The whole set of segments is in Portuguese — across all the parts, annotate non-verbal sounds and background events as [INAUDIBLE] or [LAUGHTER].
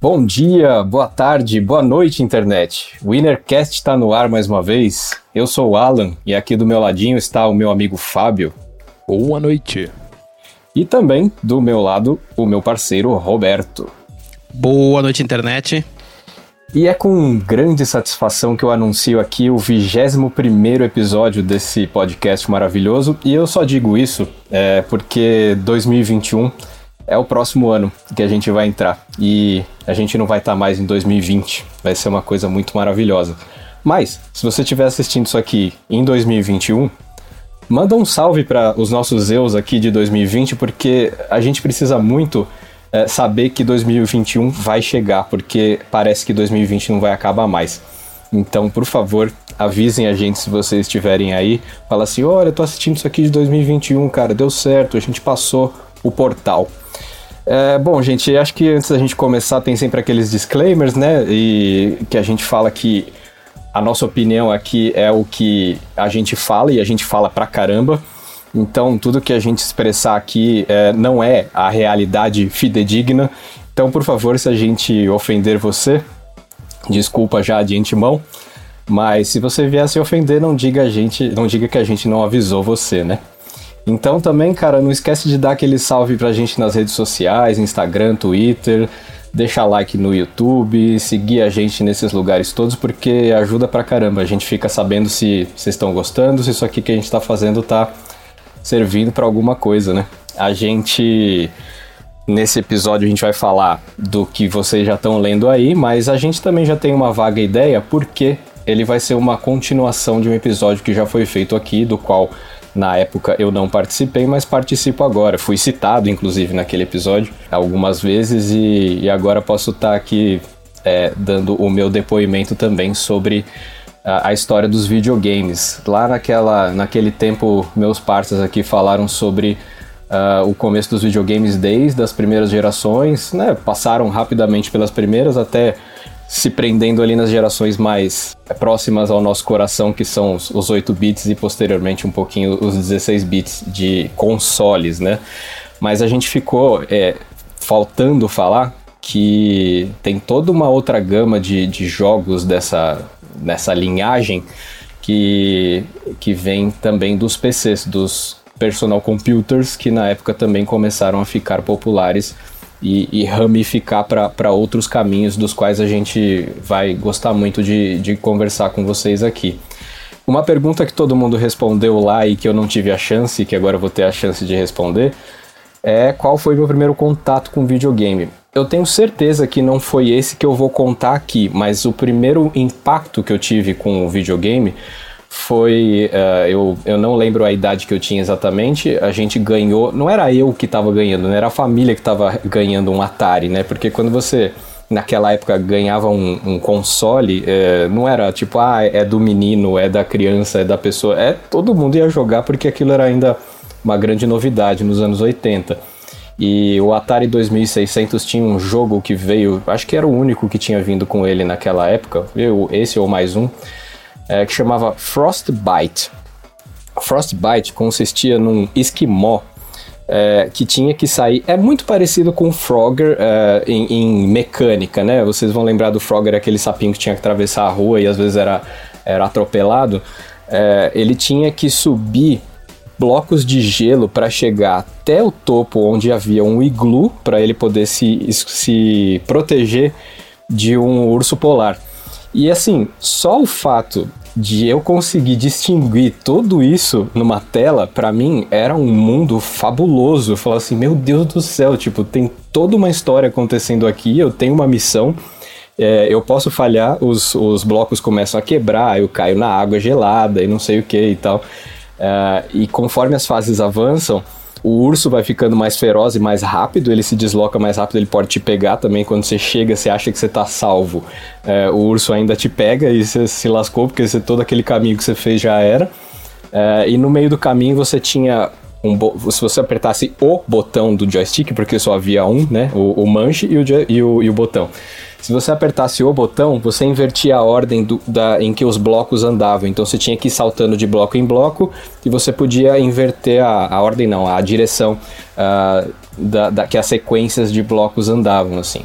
Bom dia, boa tarde, boa noite, internet. O Winnercast está no ar mais uma vez. Eu sou o Alan e aqui do meu ladinho está o meu amigo Fábio. Boa noite. E também do meu lado, o meu parceiro Roberto. Boa noite, internet. E é com grande satisfação que eu anuncio aqui o 21 episódio desse podcast maravilhoso. E eu só digo isso é, porque 2021 é o próximo ano que a gente vai entrar. E a gente não vai estar tá mais em 2020. Vai ser uma coisa muito maravilhosa. Mas, se você estiver assistindo isso aqui em 2021, manda um salve para os nossos Zeus aqui de 2020, porque a gente precisa muito é, saber que 2021 vai chegar, porque parece que 2020 não vai acabar mais. Então, por favor, avisem a gente se vocês estiverem aí. Fala assim: olha, eu tô assistindo isso aqui de 2021, cara, deu certo, a gente passou o portal. É, bom, gente, acho que antes da gente começar tem sempre aqueles disclaimers, né? E que a gente fala que a nossa opinião aqui é o que a gente fala e a gente fala pra caramba. Então, tudo que a gente expressar aqui é, não é a realidade fidedigna. Então, por favor, se a gente ofender você, desculpa já de antemão. Mas se você vier se ofender, não diga a gente, não diga que a gente não avisou você, né? Então também, cara, não esquece de dar aquele salve pra gente nas redes sociais, Instagram, Twitter, deixar like no YouTube, seguir a gente nesses lugares todos, porque ajuda pra caramba. A gente fica sabendo se vocês estão gostando, se isso aqui que a gente tá fazendo tá servindo para alguma coisa, né? A gente. Nesse episódio a gente vai falar do que vocês já estão lendo aí, mas a gente também já tem uma vaga ideia, porque ele vai ser uma continuação de um episódio que já foi feito aqui, do qual na época eu não participei, mas participo agora. Fui citado, inclusive, naquele episódio algumas vezes e, e agora posso estar tá aqui é, dando o meu depoimento também sobre a, história dos videogames. Lá naquela, naquele tempo, meus parceiros aqui falaram sobre uh, o começo dos videogames desde as primeiras gerações, né? Passaram rapidamente pelas primeiras até se prendendo ali nas gerações mais próximas ao nosso coração, que são os, os 8 bits e posteriormente um pouquinho os 16 bits de consoles, né? Mas a gente ficou é, faltando falar que tem toda uma outra gama de, de jogos dessa, dessa linhagem que, que vem também dos PCs, dos personal computers, que na época também começaram a ficar populares e, e ramificar para outros caminhos dos quais a gente vai gostar muito de, de conversar com vocês aqui. Uma pergunta que todo mundo respondeu lá e que eu não tive a chance, que agora vou ter a chance de responder, é qual foi meu primeiro contato com videogame. Eu tenho certeza que não foi esse que eu vou contar aqui, mas o primeiro impacto que eu tive com o videogame foi. Uh, eu, eu não lembro a idade que eu tinha exatamente. A gente ganhou. Não era eu que estava ganhando, né? era a família que estava ganhando um Atari, né? Porque quando você. Naquela época ganhava um, um console, é, não era tipo, ah, é do menino, é da criança, é da pessoa. É, todo mundo ia jogar porque aquilo era ainda uma grande novidade nos anos 80. E o Atari 2600 tinha um jogo que veio, acho que era o único que tinha vindo com ele naquela época, esse ou mais um, é, que chamava Frostbite. Frostbite consistia num esquimó é, que tinha que sair. É muito parecido com o Frogger é, em, em, mecânica, né? Vocês vão lembrar do Frogger, aquele sapinho que tinha que atravessar a rua e às vezes era, era atropelado. É, ele tinha que subir blocos de gelo para chegar até o topo onde havia um iglu para ele poder se, se proteger de um urso polar. E assim, só o fato de eu conseguir distinguir tudo isso numa tela, para mim era um mundo fabuloso. Eu falava assim, meu Deus do céu, tipo, tem toda uma história acontecendo aqui, eu tenho uma missão, é, eu posso falhar, os, os blocos começam a quebrar, eu caio na água gelada e não sei o que e tal. É, e conforme as fases avançam, o urso vai ficando mais feroz e mais rápido, ele se desloca mais rápido, ele pode te pegar também. Quando você chega, você acha que você tá salvo. É, o urso ainda te pega e você se lascou, porque você, todo aquele caminho que você fez já era. É, e no meio do caminho você tinha um se você apertasse o botão do joystick, porque só havia um, né? O, o manche e o, e o, e o botão. Se você apertasse o botão, você invertia a ordem do, da, em que os blocos andavam. Então você tinha que ir saltando de bloco em bloco e você podia inverter a, a ordem, não, a direção uh, da, da, que as sequências de blocos andavam, assim.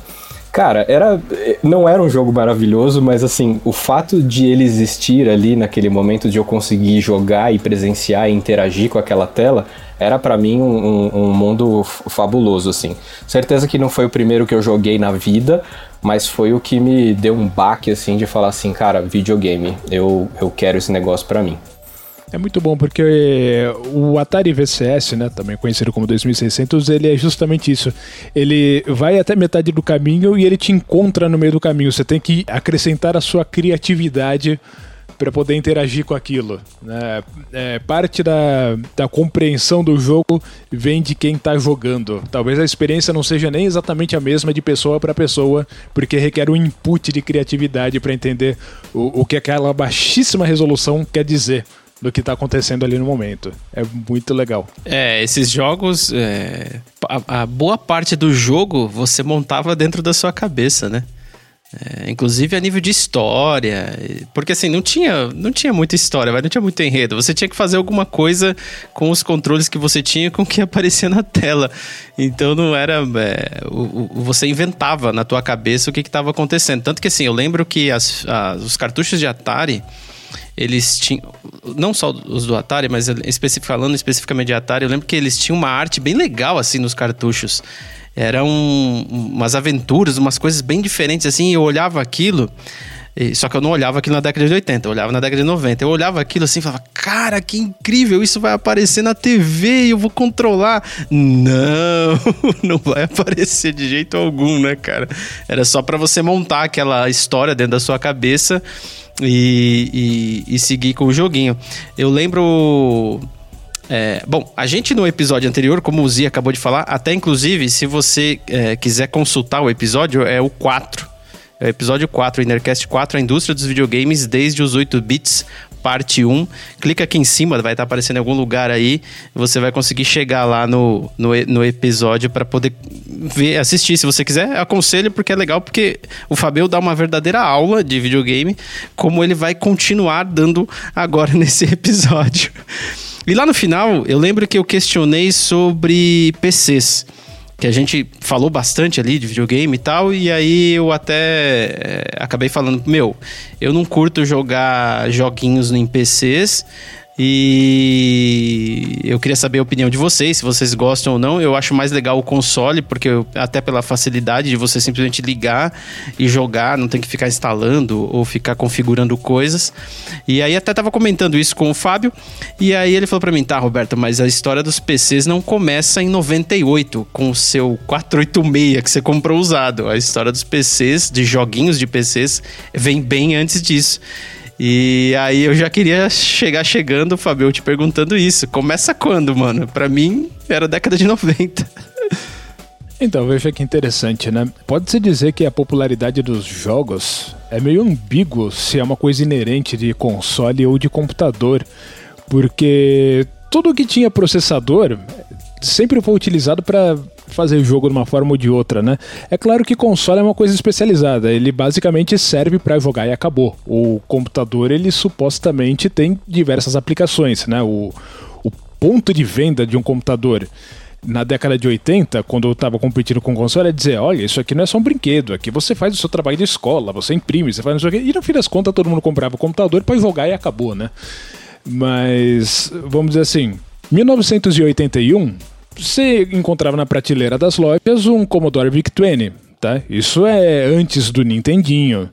Cara, era não era um jogo maravilhoso, mas assim, o fato de ele existir ali naquele momento de eu conseguir jogar e presenciar e interagir com aquela tela, era para mim um, um, um, mundo fabuloso, assim. Certeza que não foi o primeiro que eu joguei na vida, mas foi o que me deu um baque, assim, de falar assim, cara, videogame, eu, eu quero esse negócio para mim. É muito bom porque o Atari VCS, né, também conhecido como 2600, ele é justamente isso. Ele vai até metade do caminho e ele te encontra no meio do caminho. Você tem que acrescentar a sua criatividade para poder interagir com aquilo. Né? É, parte da, da compreensão do jogo vem de quem está jogando. Talvez a experiência não seja nem exatamente a mesma de pessoa para pessoa, porque requer um input de criatividade para entender o, o que aquela baixíssima resolução quer dizer do que está acontecendo ali no momento. É muito legal. É, esses jogos, é, a, a, boa parte do jogo você montava dentro da sua cabeça, né? É, inclusive a nível de história, porque assim, não tinha, não tinha muita história, não tinha muito enredo. Você tinha que fazer alguma coisa com os controles que você tinha com o que [LAUGHS] aparecia na tela. Então não era. É, o, o, você inventava na tua cabeça o que estava acontecendo. Tanto que assim, eu lembro que as, as, os cartuchos de Atari eles tinham. Não só os do Atari, mas especific, falando especificamente de Atari, eu lembro que eles tinham uma arte bem legal assim nos cartuchos. Eram umas aventuras, umas coisas bem diferentes assim, eu olhava aquilo. Só que eu não olhava aquilo na década de 80, eu olhava na década de 90. Eu olhava aquilo assim e falava, cara, que incrível, isso vai aparecer na TV e eu vou controlar. Não, [LAUGHS] não vai aparecer de jeito algum, né, cara? Era só para você montar aquela história dentro da sua cabeça e, e, e seguir com o joguinho. Eu lembro. É, bom, a gente no episódio anterior, como o Zi acabou de falar, até inclusive, se você é, quiser consultar o episódio, é o 4. É o episódio 4, Innercast 4, a indústria dos videogames desde os 8 bits parte 1. Clica aqui em cima, vai estar aparecendo em algum lugar aí. Você vai conseguir chegar lá no, no, no episódio para poder ver, assistir. Se você quiser, aconselho porque é legal, porque o Fabio dá uma verdadeira aula de videogame, como ele vai continuar dando agora [LAUGHS] nesse episódio. E lá no final, eu lembro que eu questionei sobre PCs que a gente falou bastante ali de videogame e tal, e aí eu até é, acabei falando, meu, eu não curto jogar joguinhos em PCs, e eu queria saber a opinião de vocês, se vocês gostam ou não. Eu acho mais legal o console, porque eu, até pela facilidade de você simplesmente ligar e jogar, não tem que ficar instalando ou ficar configurando coisas. E aí até tava comentando isso com o Fábio, e aí ele falou para mim: "Tá, Roberto, mas a história dos PCs não começa em 98 com o seu 486 que você comprou usado. A história dos PCs, de joguinhos de PCs, vem bem antes disso." E aí eu já queria chegar chegando, Fabio, te perguntando isso. Começa quando, mano? Pra mim, era década de 90. Então, veja que interessante, né? Pode-se dizer que a popularidade dos jogos é meio ambíguo se é uma coisa inerente de console ou de computador, porque tudo que tinha processador sempre foi utilizado para fazer o jogo de uma forma ou de outra, né? É claro que console é uma coisa especializada, ele basicamente serve para jogar e acabou. O computador, ele supostamente tem diversas aplicações, né? O, o ponto de venda de um computador na década de 80, quando eu estava competindo com console, é dizer: olha, isso aqui não é só um brinquedo, aqui você faz o seu trabalho de escola, você imprime, você faz não sei o quê. E no fim das contas, todo mundo comprava o computador para jogar e acabou, né? Mas, vamos dizer assim, 1981 você encontrava na prateleira das lojas um Commodore VIC-20, tá? Isso é antes do Nintendinho.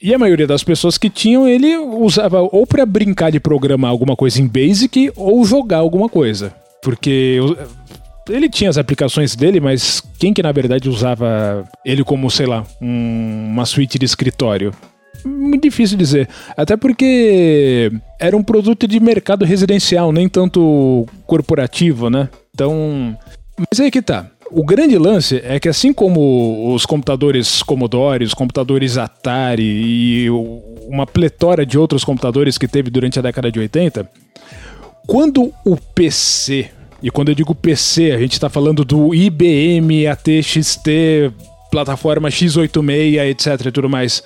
E a maioria das pessoas que tinham, ele usava ou para brincar de programar alguma coisa em Basic ou jogar alguma coisa. Porque ele tinha as aplicações dele, mas quem que na verdade usava ele como, sei lá, um, uma suíte de escritório? Muito difícil dizer. Até porque era um produto de mercado residencial, nem tanto corporativo, né? Então. Mas aí que tá. O grande lance é que assim como os computadores Commodore, os computadores Atari e uma pletora de outros computadores que teve durante a década de 80, quando o PC, e quando eu digo PC, a gente está falando do IBM ATXT plataforma x86, etc e tudo mais,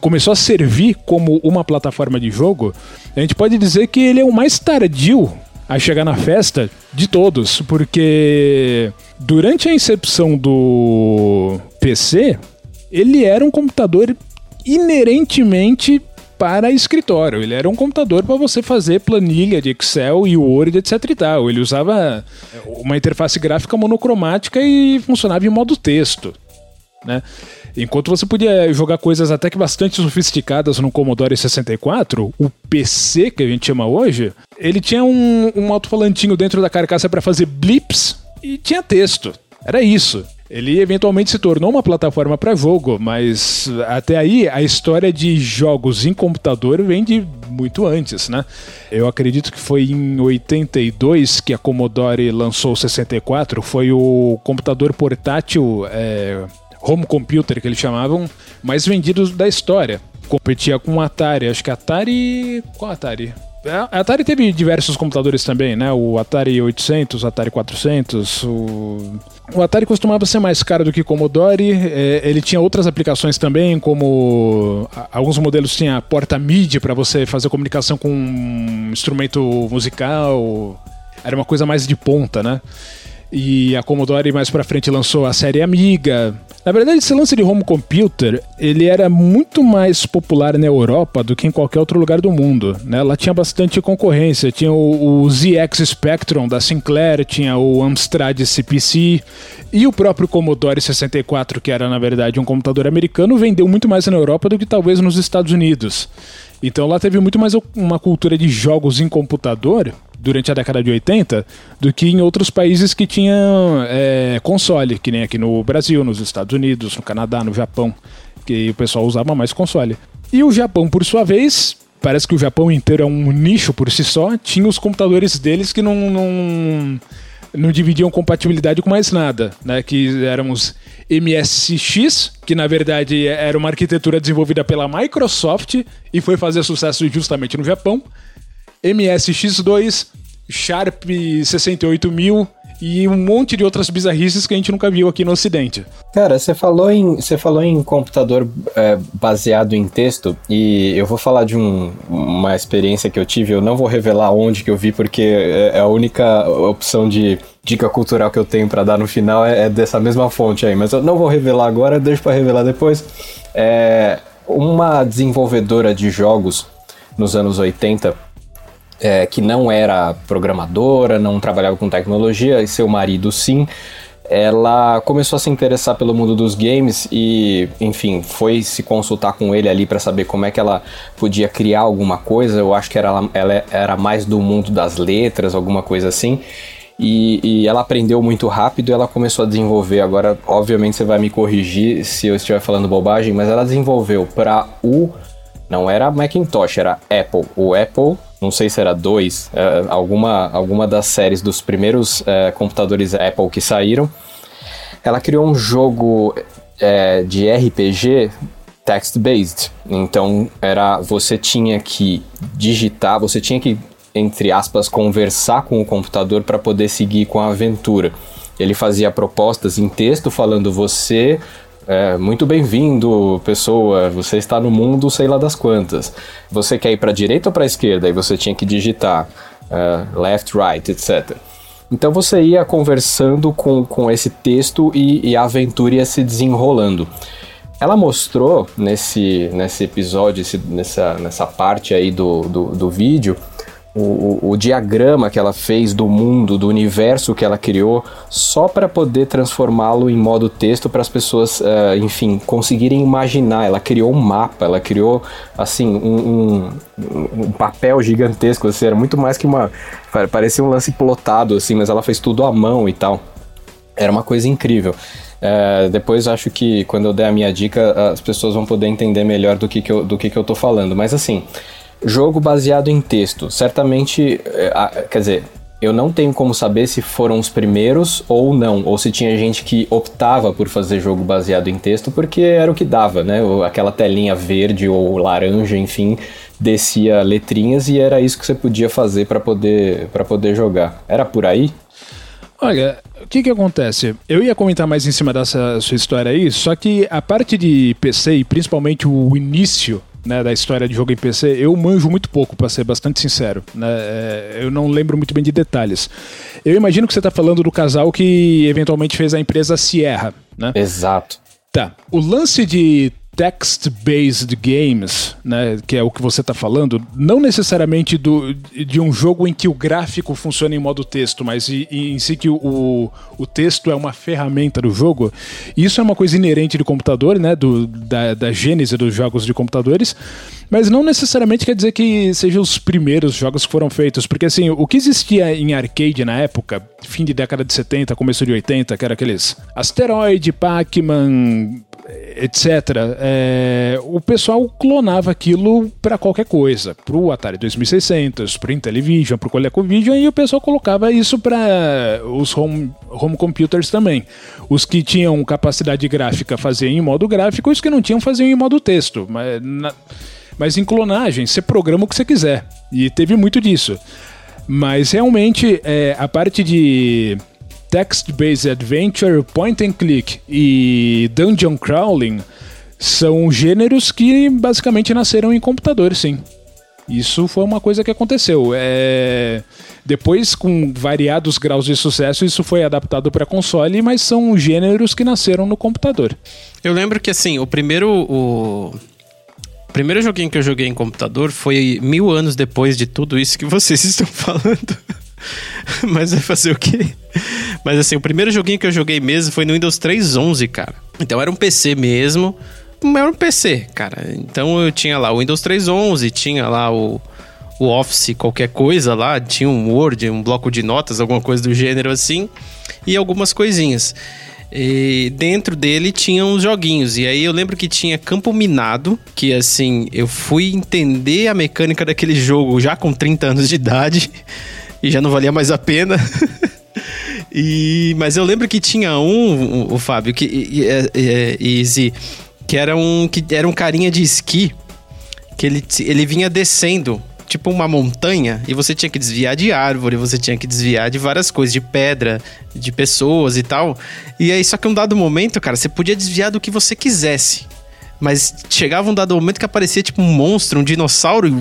começou a servir como uma plataforma de jogo, a gente pode dizer que ele é o mais tardio a chegar na festa de todos, porque durante a incepção do PC, ele era um computador inerentemente para escritório. Ele era um computador para você fazer planilha de Excel e Word, etc e tal. Ele usava uma interface gráfica monocromática e funcionava em modo texto, né? Enquanto você podia jogar coisas até que bastante sofisticadas no Commodore 64, o PC que a gente chama hoje, ele tinha um, um alto-falantinho dentro da carcaça para fazer blips e tinha texto. Era isso. Ele eventualmente se tornou uma plataforma para jogo, mas até aí a história de jogos em computador vem de muito antes, né? Eu acredito que foi em 82 que a Commodore lançou o 64, foi o computador portátil é, home computer, que eles chamavam, mais vendidos da história. Competia com o Atari, acho que Atari. Qual Atari? A Atari teve diversos computadores também, né? O Atari 800, o Atari 400. O, o Atari costumava ser mais caro do que o Commodore. É, ele tinha outras aplicações também, como alguns modelos tinha porta MIDI para você fazer comunicação com um instrumento musical. Era uma coisa mais de ponta, né? E a Commodore mais para frente lançou a série Amiga. Na verdade, esse lance de home computer, ele era muito mais popular na Europa do que em qualquer outro lugar do mundo. Né? Lá tinha bastante concorrência. Tinha o, o ZX Spectrum da Sinclair, tinha o Amstrad CPC e o próprio Commodore 64, que era na verdade um computador americano, vendeu muito mais na Europa do que talvez nos Estados Unidos. Então lá teve muito mais uma cultura de jogos em computador durante a década de 80 do que em outros países que tinham é, console, que nem aqui no Brasil, nos Estados Unidos, no Canadá, no Japão, que o pessoal usava mais console. E o Japão, por sua vez, parece que o Japão inteiro é um nicho por si só, tinha os computadores deles que não, não, não dividiam compatibilidade com mais nada, né? Que éramos MSX, que na verdade era uma arquitetura desenvolvida pela Microsoft e foi fazer sucesso justamente no Japão. MSX2, Sharp 68000 e um monte de outras bizarrices que a gente nunca viu aqui no Ocidente. Cara, você falou em, você falou em computador é, baseado em texto e eu vou falar de um, uma experiência que eu tive. Eu não vou revelar onde que eu vi porque é, é a única opção de dica cultural que eu tenho para dar no final é, é, dessa mesma fonte aí. Mas eu não vou revelar agora, deixo para revelar depois. É, uma desenvolvedora de jogos nos anos 80 é, que não era programadora, não trabalhava com tecnologia, e seu marido sim, ela começou a se interessar pelo mundo dos games e, enfim, foi se consultar com ele ali para saber como é que ela podia criar alguma coisa. Eu acho que era, ela era mais do mundo das letras, alguma coisa assim. E, e, ela aprendeu muito rápido e ela começou a desenvolver. Agora, obviamente, você vai me corrigir se eu estiver falando bobagem, mas ela desenvolveu para o. Não era Macintosh, era Apple. O Apple não sei se era dois, é, alguma, alguma das séries dos primeiros é, computadores Apple que saíram. Ela criou um jogo é, de RPG text-based. Então era você tinha que digitar, você tinha que entre aspas conversar com o computador para poder seguir com a aventura. Ele fazia propostas em texto falando você é, muito bem-vindo, pessoa. Você está no mundo, sei lá das quantas. Você quer ir para direita ou para esquerda? E você tinha que digitar uh, left, right, etc. Então você ia conversando com, com esse texto e, e a aventura ia se desenrolando. Ela mostrou nesse, nesse episódio, esse, nessa, nessa parte aí do, do, do vídeo, o, o, diagrama que ela fez do mundo, do universo que ela criou, só para poder transformá-lo em modo texto para as pessoas, uh, enfim, conseguirem imaginar. Ela criou um mapa, ela criou, assim, um, um, um, papel gigantesco, assim, era muito mais que uma. parecia um lance plotado, assim, mas ela fez tudo à mão e tal. Era uma coisa incrível. Uh, depois acho que quando eu der a minha dica, as pessoas vão poder entender melhor do que, que, eu, do que, que eu tô falando. Mas assim. Jogo baseado em texto. Certamente, é, quer dizer, eu não tenho como saber se foram os primeiros ou não, ou se tinha gente que optava por fazer jogo baseado em texto porque era o que dava, né? Aquela telinha verde ou laranja, enfim, descia letrinhas e era isso que você podia fazer para poder para poder jogar. Era por aí? Olha, o que que acontece? Eu ia comentar mais em cima dessa sua história aí, só que a parte de PC e principalmente o início né, da história de jogo em PC, eu manjo muito pouco, para ser bastante sincero. Né? É, eu não lembro muito bem de detalhes. Eu imagino que você está falando do casal que eventualmente fez a empresa Sierra, né? Exato. Tá. O lance de text-based games, né, que é o que você está falando, não necessariamente do, de um jogo em que o gráfico funciona em modo texto, mas em, em si que o, o texto é uma ferramenta do jogo. Isso é uma coisa inerente de computador, né, do, da, da gênese dos jogos de computadores, mas não necessariamente quer dizer que sejam os primeiros jogos que foram feitos, porque assim, o que existia em arcade na época, fim de década de 70, começo de 80, que era aqueles Asteroid, Pac-Man, etc. É, o pessoal clonava aquilo para qualquer coisa, para o Atari 2600, para o Intellivision, para o ColecoVision e o pessoal colocava isso para os home, home computers também. Os que tinham capacidade gráfica faziam em modo gráfico, os que não tinham faziam em modo texto. Mas, na, mas em clonagem, você programa o que você quiser. E teve muito disso. Mas realmente, é, a parte de text-based adventure, point and click e dungeon crawling são gêneros que basicamente nasceram em computador, sim. Isso foi uma coisa que aconteceu. É... Depois, com variados graus de sucesso, isso foi adaptado para console, mas são gêneros que nasceram no computador. Eu lembro que assim, o primeiro. O... o primeiro joguinho que eu joguei em computador foi mil anos depois de tudo isso que vocês [LAUGHS] estão falando. [LAUGHS] Mas vai fazer o quê? Mas assim, o primeiro joguinho que eu joguei mesmo foi no Windows 3.11, cara. Então era um PC mesmo. Era um PC, cara. Então eu tinha lá o Windows 3.11, tinha lá o, o Office, qualquer coisa lá. Tinha um Word, um bloco de notas, alguma coisa do gênero assim. E algumas coisinhas. E dentro dele tinha uns joguinhos. E aí eu lembro que tinha Campo Minado, que assim, eu fui entender a mecânica daquele jogo já com 30 anos de idade [LAUGHS] e já não valia mais a pena. [LAUGHS] e, mas eu lembro que tinha um, o, o Fábio, que, e, e, e, que era um que era um carinha de esqui que ele, ele vinha descendo tipo uma montanha e você tinha que desviar de árvore, você tinha que desviar de várias coisas, de pedra, de pessoas e tal. E aí, só que um dado momento, cara, você podia desviar do que você quisesse. Mas chegava um dado momento que aparecia tipo um monstro, um dinossauro e,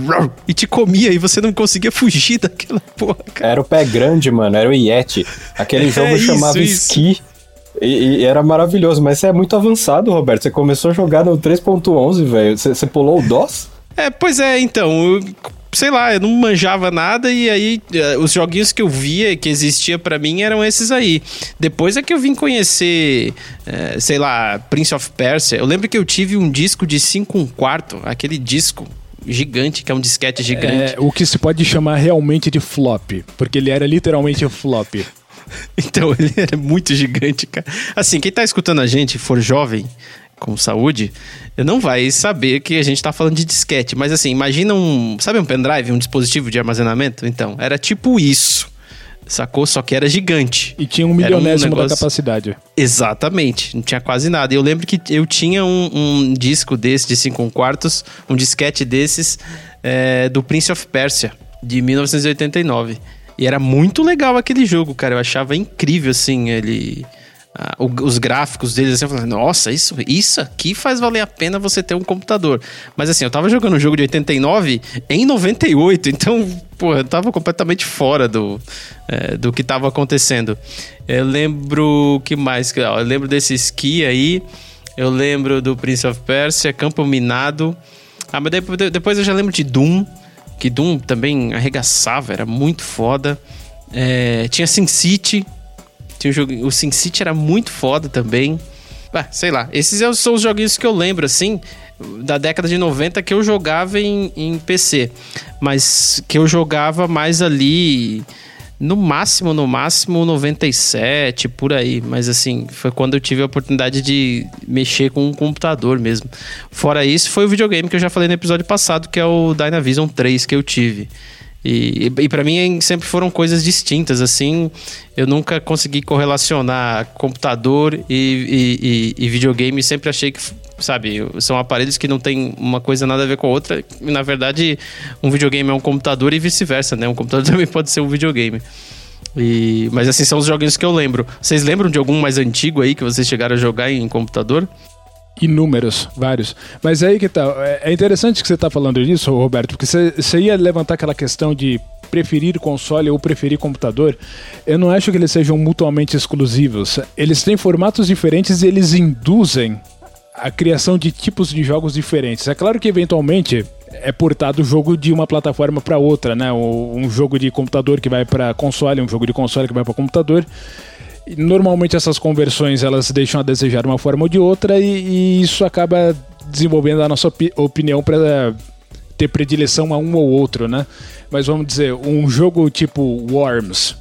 e te comia e você não conseguia fugir [LAUGHS] daquela porra, cara. Era o pé grande, mano, era o Yeti. Aquele [LAUGHS] jogo é, chamava isso, Ski. E, e, era maravilhoso, mas você é muito avançado, Roberto. Você começou a jogar no 3.11, velho. Você, você pulou o DOS? É, pois é, então sei lá, eu não manjava nada e aí uh, os joguinhos que eu via que existia para mim eram esses aí. Depois é que eu vim conhecer, uh, sei lá, Prince of Persia. Eu lembro que eu tive um disco de 5 um quarto, aquele disco gigante, que é um disquete gigante. É, o que se pode chamar realmente de flop, porque ele era literalmente flop. [LAUGHS] então, [LAUGHS] ele era muito gigante, cara. Assim, quem tá escutando a gente, for jovem, com saúde, não vai saber que a gente está falando de disquete. Mas assim, imagina um. Sabe um pendrive, um dispositivo de armazenamento? Então, era tipo isso. Sacou? Só que era gigante. E tinha um milionésimo um negócio... da capacidade. Exatamente. Não tinha quase nada. E eu lembro que eu tinha um, um disco desse de 5 quartos, um disquete desses, é, do Prince of Persia, de 1989. E era muito legal aquele jogo, cara. Eu achava incrível, assim, ele uh, os gráficos deles, assim, eu falei, nossa, isso, isso aqui faz valer a pena você ter um computador. Mas assim, eu tava jogando um jogo de 89 em 98, então, pô, eu tava completamente fora do, é, do que tava acontecendo. Eu lembro que mais? Eu lembro desse ski aí, eu lembro do Prince of Persia, Campo Minado. Ah, mas depois eu já lembro de Doom, que Doom também arregaçava, era muito foda. É, tinha Sin City, tinha um jogo, o SimCity era muito foda também. Ah, sei lá, esses é são os joguinhos que eu lembro, assim, da década de 90 que eu jogava em, em PC. Mas que eu jogava mais ali, no máximo, no máximo 97, por aí. Mas assim, foi quando eu tive a oportunidade de mexer com um computador mesmo. Fora isso, foi o videogame que eu já falei no episódio passado, que é o Dynavision 3 que eu tive. E, e, para mim sempre foram coisas distintas, assim. Eu nunca consegui correlacionar computador e, e, e, videogame. Sempre achei que, sabe, são aparelhos que não tem uma coisa nada a ver com a outra. E, na verdade, um videogame é um computador e vice-versa, né? Um computador [LAUGHS] também pode ser um videogame. E, mas assim, são os joguinhos que eu lembro. Vocês lembram de algum mais antigo aí que vocês chegaram a jogar em computador? Inúmeros, vários. Mas aí que tá. É, é interessante que você tá falando disso, Roberto, porque você ia levantar aquela questão de preferir console ou preferir computador. Eu não acho que eles sejam mutuamente exclusivos. Eles têm formatos diferentes e eles induzem a criação de tipos de jogos diferentes. É claro que eventualmente é portado o jogo de uma plataforma para outra, né? Um jogo de computador que vai para console, um jogo de console que vai para computador. Normalmente essas conversões elas deixam a desejar de uma forma ou de outra e, e isso acaba desenvolvendo a nossa opi opinião para ter predileção a um ou outro, né? Mas vamos dizer, um jogo tipo Worms,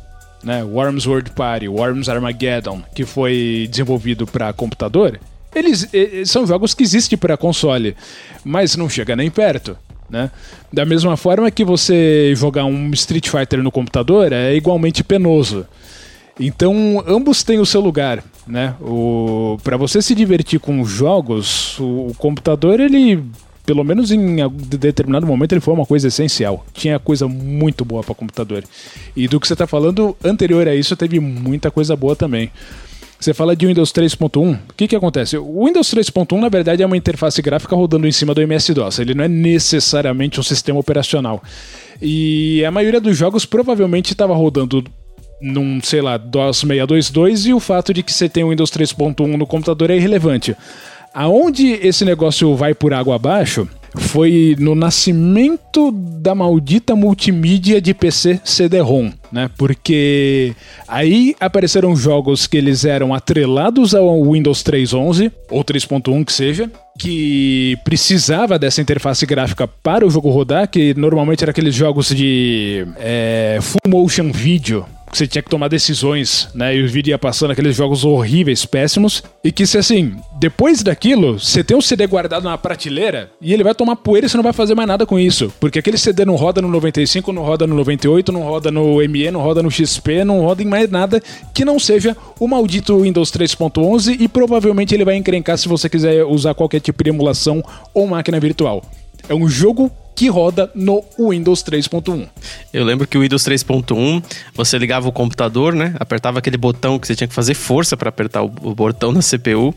né? Worms World Party, Worms Armageddon, que foi desenvolvido para computador, eles, eles, são jogos que existem para console, mas não chega nem perto. Né? Da mesma forma que você jogar um Street Fighter no computador é igualmente penoso. Então, ambos têm o seu lugar, né? O para você se divertir com jogos, o, o, computador ele pelo menos em determinado momento ele foi uma coisa essencial. Tinha coisa muito boa para computador. E do que você está falando anterior a isso teve muita coisa boa também. Você fala de Windows 3.1, o que, que acontece? O Windows 3.1, na verdade, é uma interface gráfica rodando em cima do MS-DOS. Ele não é necessariamente um sistema operacional. E a maioria dos jogos provavelmente estava rodando num, sei lá, DOS 622 e o fato de que você tem o Windows 3.1 no computador é irrelevante. Aonde esse negócio vai por água abaixo foi no nascimento da maldita multimídia de PC CD-ROM, né? Porque aí apareceram jogos que eles eram atrelados ao Windows 3.11 ou 3.1 que seja, que precisava dessa interface gráfica para o jogo rodar, que normalmente era aqueles jogos de é, full motion video, você tinha que tomar decisões, né? E o vídeo ia passando aqueles jogos horríveis, péssimos. E que se assim, depois daquilo, você tem um CD guardado na prateleira e ele vai tomar poeira e você não vai fazer mais nada com isso. Porque aquele CD não roda no 95, não roda no 98, não roda no ME, não roda no XP, não roda em mais nada que não seja o maldito Windows 3.11 e provavelmente ele vai encrencar se você quiser usar qualquer tipo de emulação ou máquina virtual. É um jogo que roda no Windows 3.1. Eu lembro que o Windows 3.1, você ligava o computador, né? Apertava aquele botão que você tinha que fazer força para apertar o, o, botão na CPU.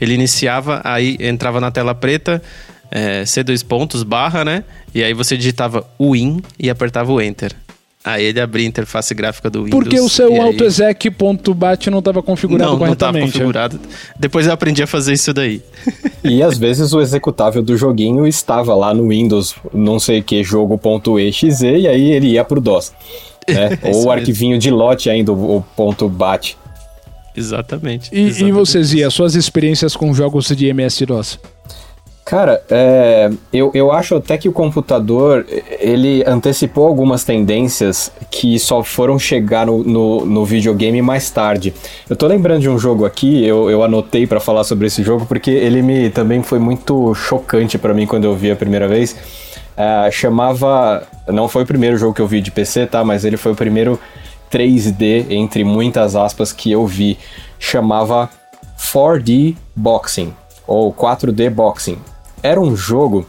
Ele iniciava, aí entrava na tela preta, é, C2 pontos, barra, né? E aí você digitava Win e apertava o Enter. Aí ele abria a interface gráfica do Windows. Porque o seu autoexec.bat não estava configurado não, corretamente. Não, estava configurado. Depois eu aprendi a fazer isso daí. [LAUGHS] e às vezes o executável do joguinho estava lá no Windows, não sei que, jogo.exe, e aí ele ia pro DOS. Né? [LAUGHS] Ou o arquivinho de lote ainda, o ponto .bat. Exatamente. E, exatamente. e vocês, e as suas experiências com jogos de MS-DOS? Cara, é, eu, eu acho até que o computador ele antecipou algumas tendências que só foram chegar no, no, no videogame mais tarde. Eu tô lembrando de um jogo aqui, eu, eu anotei para falar sobre esse jogo porque ele me também foi muito chocante para mim quando eu vi a primeira vez. É, chamava. Não foi o primeiro jogo que eu vi de PC, tá? Mas ele foi o primeiro 3D, entre muitas aspas, que eu vi. Chamava 4D Boxing ou 4D Boxing era um jogo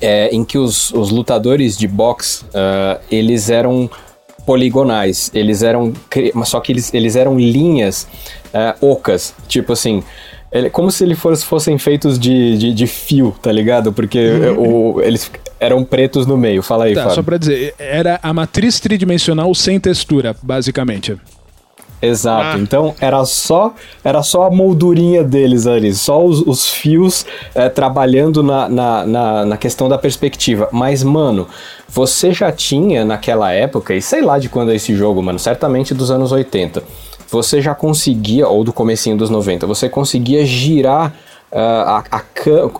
é, em que os, os, lutadores de boxe uh, eles eram poligonais, eles eram só que eles, eles eram linhas uh, ocas, tipo assim, ele, como se eles fossem, fossem feitos de, de, de, fio, tá ligado? Porque uhum. o, eles eram pretos no meio. Fala aí, tá, Fábio. Só pra dizer, era a matriz tridimensional sem textura, basicamente. Exato. Ah. Então era só era só a moldurinha deles ali, só os, os fios é, trabalhando na, na, na, na, questão da perspectiva. Mas, mano, você já tinha naquela época, e sei lá de quando é esse jogo, mano, certamente dos anos 80, você já conseguia, ou do comecinho dos 90, você conseguia girar a, a,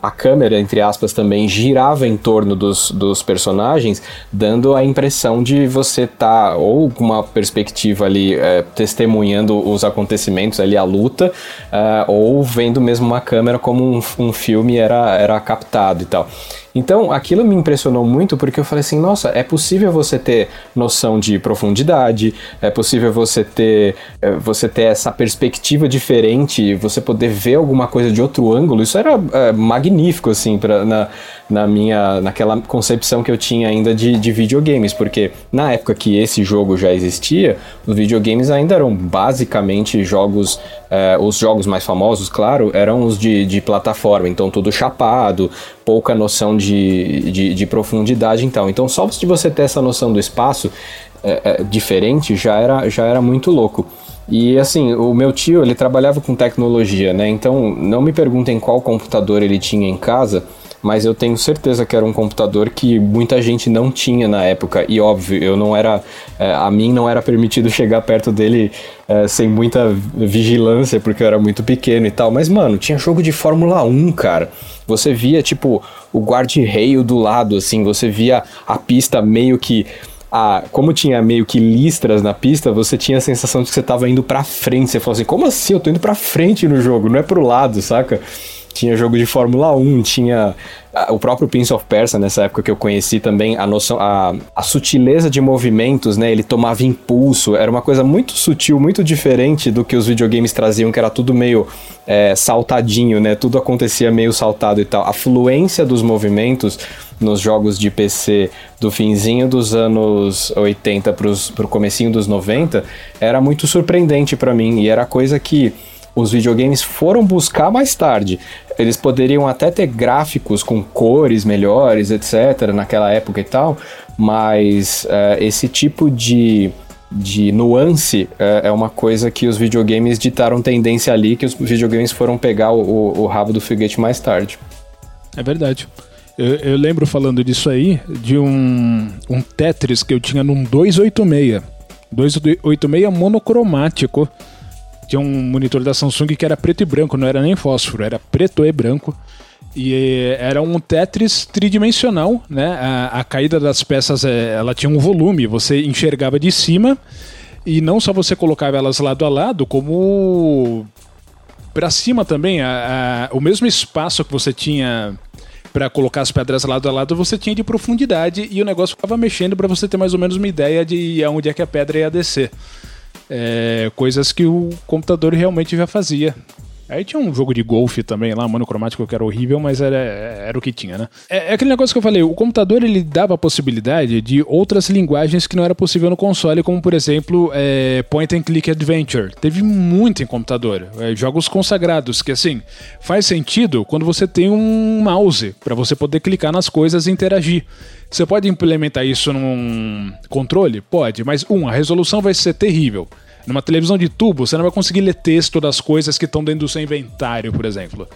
a, câmera, entre aspas, também girava em torno dos, dos personagens, dando a impressão de você estar tá, ou com uma perspectiva ali é, testemunhando os acontecimentos ali, a luta, uh, ou vendo mesmo uma câmera como um, um filme era, era captado e tal. Então, aquilo me impressionou muito porque eu falei assim: nossa, é possível você ter noção de profundidade, é possível você ter, é, você ter essa perspectiva diferente, você poder ver alguma coisa de outro ângulo. Isso era é, magnífico, assim, pra, na, na minha naquela concepção que eu tinha ainda de, de videogames, porque na época que esse jogo já existia, os videogames ainda eram basicamente jogos, eh, os jogos mais famosos, claro, eram os de, de plataforma, então tudo chapado, pouca noção de, de, de profundidade então. Então só de você ter essa noção do espaço é, é, diferente já era, já era muito louco. E assim, o meu tio, ele trabalhava com tecnologia, né? Então, não me perguntem qual computador ele tinha em casa, mas eu tenho certeza que era um computador que muita gente não tinha na época. E óbvio, eu não era. É, a mim não era permitido [LAUGHS] chegar perto dele é, sem muita vigilância, porque eu era muito pequeno e tal. Mas, mano, tinha jogo de Fórmula 1, cara. Você via, tipo, o guarda-reio do lado, assim, você via a pista meio que a, como tinha meio que listras na pista, você tinha a sensação de que você estava indo para frente. Você falou assim: como assim? Eu tô indo para frente no jogo, não é pro lado, saca? Tinha jogo de Fórmula 1, tinha o próprio Prince of Persia nessa época que eu conheci também, a noção, a, a sutileza de movimentos, né? Ele tomava impulso, era uma coisa muito sutil, muito diferente do que os videogames traziam, que era tudo meio é, saltadinho, né? Tudo acontecia meio saltado e tal. A fluência dos movimentos nos jogos de PC do finzinho dos anos 80 para o comecinho dos 90 era muito surpreendente para mim e era coisa que os videogames foram buscar mais tarde. Eles poderiam até ter gráficos com cores melhores, etc., naquela época e tal, mas uh, esse tipo de, de nuance uh, é uma coisa que os videogames ditaram tendência ali, que os videogames foram pegar o, o rabo do foguete mais tarde. É verdade. Eu, eu, lembro falando disso aí, de um, um Tetris que eu tinha num 286. 286 monocromático tinha um monitor da Samsung que era preto e branco, não era nem fósforo, era preto e branco. E eh, era um Tetris tridimensional, né? A, a, caída das peças, eh, ela tinha um volume, você enxergava de cima e não só você colocava elas lado a lado, como para cima também, a, a, o mesmo espaço que você tinha para colocar as pedras lado a lado, você tinha de profundidade e o negócio ficava mexendo para você ter mais ou menos uma ideia de aonde é que a pedra ia descer. É, coisas que o computador realmente já fazia. Aí tinha um jogo de golfe também lá, monocromático, que era horrível, mas era, era o que tinha, né? É, é, aquele negócio que eu falei, o computador ele dava a possibilidade de outras linguagens que não era possível no console, como por exemplo é, Point and Click Adventure. Teve muito em computador. É, jogos consagrados, que assim, faz sentido quando você tem um mouse para você poder clicar nas coisas e interagir. Você pode implementar isso num controle? Pode, mas um, a resolução vai ser terrível. Numa televisão de tubo, você não vai conseguir ler texto das coisas que estão dentro do seu inventário, por exemplo.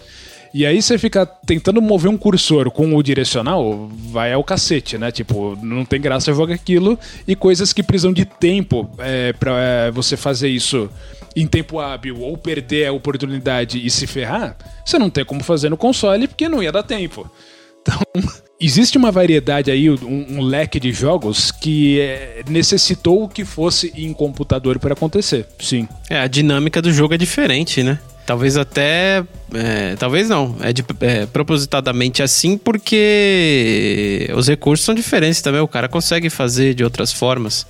E aí você fica tentando mover um cursor com o direcional, vai ao cacete, né? Tipo, não tem graça jogar aquilo. E coisas que precisam de tempo é, para é, você fazer isso em tempo hábil ou perder a oportunidade e se ferrar, você não tem como fazer no console porque não ia dar tempo. Então, [LAUGHS] existe uma variedade aí, um, um leque de jogos que é, necessitou que fosse em computador para acontecer. Sim. É, a dinâmica do jogo é diferente, né? Talvez até. É, talvez não. É, de, é, propositadamente assim, porque os recursos são diferentes também. O cara consegue fazer de outras formas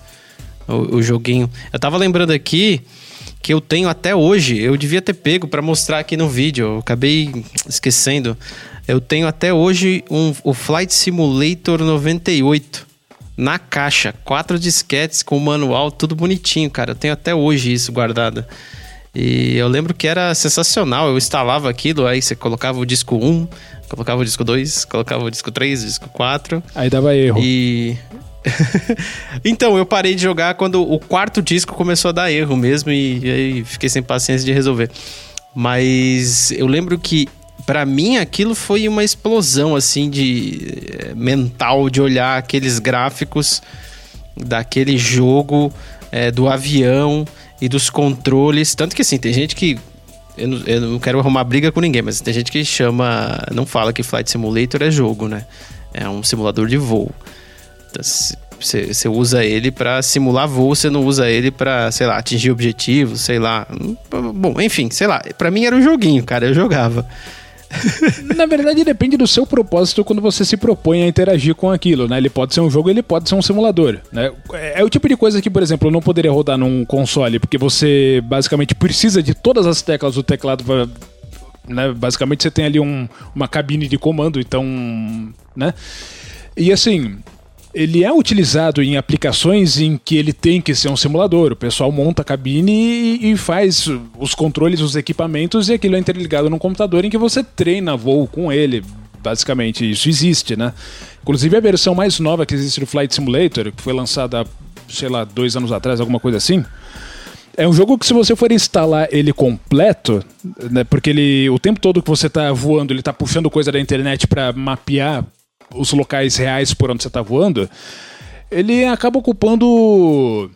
o, o joguinho. Eu tava lembrando aqui que eu tenho até hoje. Eu devia ter pego para mostrar aqui no vídeo. Eu acabei esquecendo. Eu tenho até hoje um, o Flight Simulator 98 na caixa, quatro disquetes com manual, tudo bonitinho, cara. Eu tenho até hoje isso guardado. E eu lembro que era sensacional. Eu instalava aquilo, aí você colocava o disco 1, colocava o disco 2, colocava o disco 3, o disco 4. Aí dava erro. E. [LAUGHS] então, eu parei de jogar quando o quarto disco começou a dar erro mesmo, e, e aí fiquei sem paciência de resolver. Mas eu lembro que para mim aquilo foi uma explosão assim de eh, mental de olhar aqueles gráficos daquele jogo é, do avião e dos controles tanto que assim tem gente que eu não, eu não, quero arrumar briga com ninguém mas tem gente que chama não fala que Flight Simulator é jogo né é um simulador de voo então, você usa ele para simular voo, você não usa ele para, sei lá, atingir objetivos, sei lá. Bom, enfim, sei lá. Para mim era um joguinho, cara, eu jogava. [LAUGHS] Na verdade, depende do seu propósito quando você se propõe a interagir com aquilo, né? Ele pode ser um jogo, ele pode ser um simulador, né? É o tipo de coisa que, por exemplo, eu não poderia rodar num console, porque você basicamente precisa de todas as teclas do teclado né? Basicamente você tem ali um, uma cabine de comando, então, né? E assim, ele é utilizado em aplicações em que ele tem que ser um simulador. O pessoal monta a cabine e, e faz os controles, os equipamentos, e aquilo é interligado num computador em que você treina voo com ele. Basicamente, isso existe, né? Inclusive a versão mais nova que existe do Flight Simulator, que foi lançada, sei lá, dois anos atrás, alguma coisa assim. É um jogo que se você for instalar ele completo, né, porque ele o tempo todo que você está voando, ele está puxando coisa da internet para mapear os locais reais por onde você está voando, ele acaba ocupando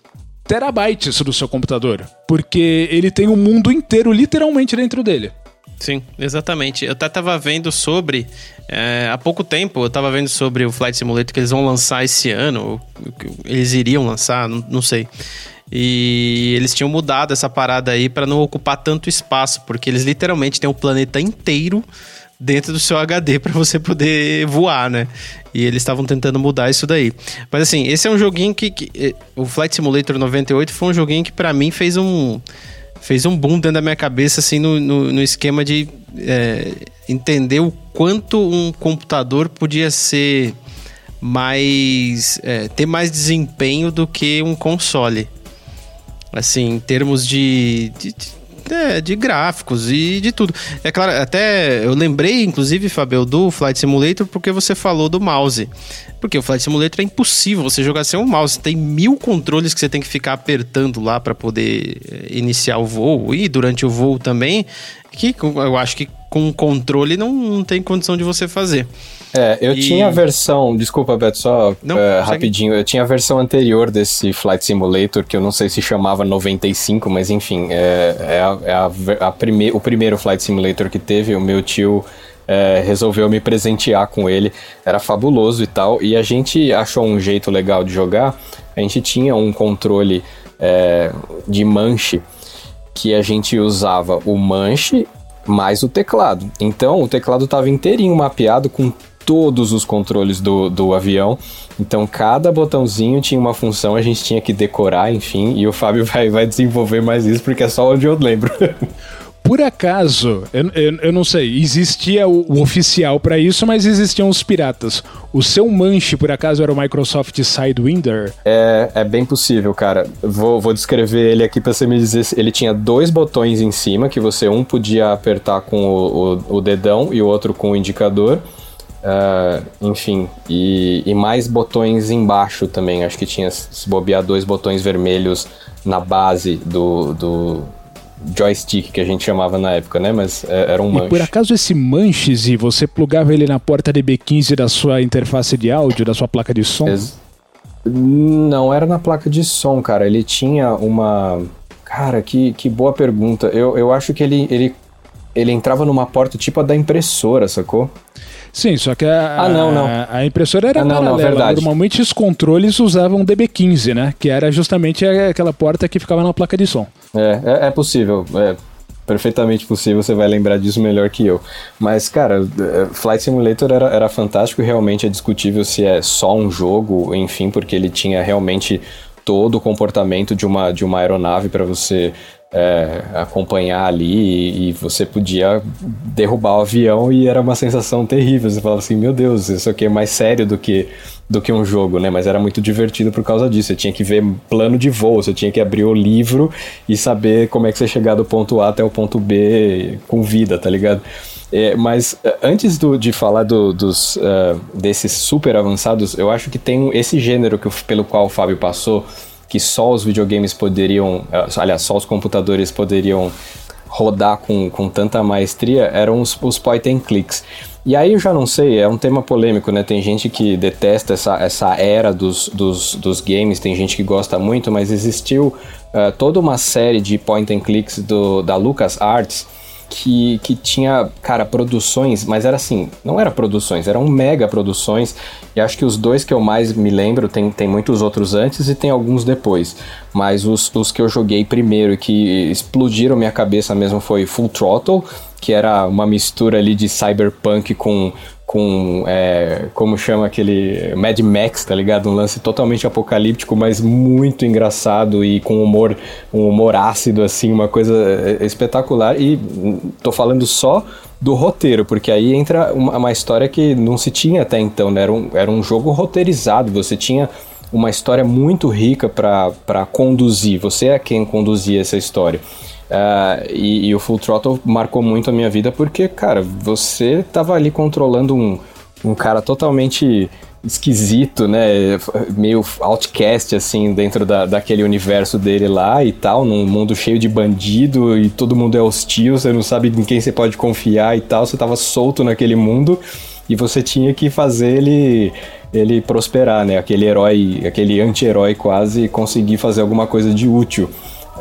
terabytes do seu computador, porque ele tem o um mundo inteiro literalmente dentro dele. Sim, exatamente. Eu até tava vendo sobre. É, há pouco tempo eu tava vendo sobre o Flight Simulator que eles vão lançar esse ano. Eles iriam lançar, não, não sei. E eles tinham mudado essa parada aí para não ocupar tanto espaço, porque eles literalmente têm o planeta inteiro dentro do seu HD [LAUGHS] para você poder voar, né? E eles estavam tentando mudar isso daí. Mas assim, esse é um joguinho que, que eh, o Flight Simulator 98 foi um joguinho que para mim fez um fez um boom dentro da minha cabeça assim no, no, no esquema de é, entender o quanto um computador podia ser mais é, ter mais desempenho do que um console assim em termos de, de, de é, de gráficos e de tudo. É claro, até eu lembrei, inclusive, Fabio, do Flight Simulator porque você falou do mouse. Porque o Flight Simulator é impossível você jogar sem um mouse. Tem mil controles que você tem que ficar apertando lá para poder é, iniciar o voo e durante o voo também. Que eu acho que com controle não, não tem condição de você fazer. É, eu e... tinha a versão, desculpa, Beto, só não, uh, rapidinho, eu tinha a versão anterior desse Flight Simulator, que eu não sei se chamava 95, mas enfim, é, é, a, é a, a prime o primeiro Flight Simulator que teve, o meu tio é, resolveu me presentear com ele, era fabuloso e tal, e a gente achou um jeito legal de jogar, a gente tinha um controle é, de manche, que a gente usava o manche mais o teclado. Então o teclado estava inteirinho mapeado com todos os controles do, do avião. Então, cada botãozinho tinha uma função, a gente tinha que decorar, enfim. E o Fábio [LAUGHS] vai, vai desenvolver mais isso, porque é só onde eu lembro. [LAUGHS] Por acaso, eu, eu, eu, não sei, existia o, o oficial para isso, mas existiam os piratas. O seu manche, por acaso, era o Microsoft Sidewinder? É, é bem possível, cara. Vou, vou descrever ele aqui para você me dizer. Ele tinha dois botões em cima, que você um podia apertar com o, o, o dedão e o outro com o indicador. Uh, enfim, e, e, mais botões embaixo também. Acho que tinha, se bobear, dois botões vermelhos na base do, do joystick que a gente chamava na época, né? Mas é, era um manche. E por acaso esse manche, e você plugava ele na porta DB15 da sua interface de áudio, da sua placa de som? Ex Não, era na placa de som, cara. Ele tinha uma. Cara, que, que boa pergunta. Eu, eu acho que ele, ele, ele entrava numa porta tipo a da impressora, sacou? Sim, só que a, ah, não, não. a, impressora era ah, não, paralela. Não, Normalmente os controles usavam DB15, né? Que era justamente aquela porta que ficava na placa de som. É, é, é possível. É perfeitamente possível, você vai lembrar disso melhor que eu. Mas, cara, é, Flight Simulator era, era fantástico e realmente é discutível se é só um jogo, enfim, porque ele tinha realmente todo o comportamento de uma, de uma aeronave para você é, acompanhar ali e, e, você podia derrubar o avião e era uma sensação terrível. Você falava assim, meu Deus, isso aqui é mais sério do que, do que um jogo, né? Mas era muito divertido por causa disso. Você tinha que ver plano de voo, você tinha que abrir o livro e saber como é que você chegar do ponto A até o ponto B com vida, tá ligado? É, mas é, antes do, de falar do, dos, uh, desses super avançados, eu acho que tem esse gênero que, pelo qual o Fábio passou, que só os videogames poderiam, eh, aliás, só os computadores poderiam rodar com, com tanta maestria, eram os, os point and clicks. E aí eu já não sei, é um tema polêmico, né? Tem gente que detesta essa, essa era dos, dos, dos games, tem gente que gosta muito, mas existiu uh, toda uma série de point and clicks do, da LucasArts que, que tinha, cara, produções, mas era assim, não era produções, eram mega produções, e acho que os dois que eu mais me lembro, tem, tem muitos outros antes e tem alguns depois, mas os, os que eu joguei primeiro e que explodiram minha cabeça mesmo foi Full Throttle, que era uma mistura ali de cyberpunk com, com, é, como chama aquele Mad Max, tá ligado? Um lance totalmente apocalíptico, mas muito engraçado e com humor, um humor ácido, assim, uma coisa é, espetacular. E tô falando só do roteiro, porque aí entra uma, uma história que não se tinha até então, né? Era um, era um jogo roteirizado, você tinha uma história muito rica para conduzir, você é quem conduzia essa história. Uh, e, e, o Full Throttle marcou muito a minha vida porque, cara, você tava ali controlando um, um cara totalmente esquisito, né? Meio outcast, assim, dentro da, daquele universo dele lá e tal, num mundo cheio de bandido e todo mundo é hostil, você não sabe em quem você pode confiar e tal, você tava solto naquele mundo e você tinha que fazer ele ele prosperar, né? Aquele herói, aquele anti-herói quase conseguir fazer alguma coisa de útil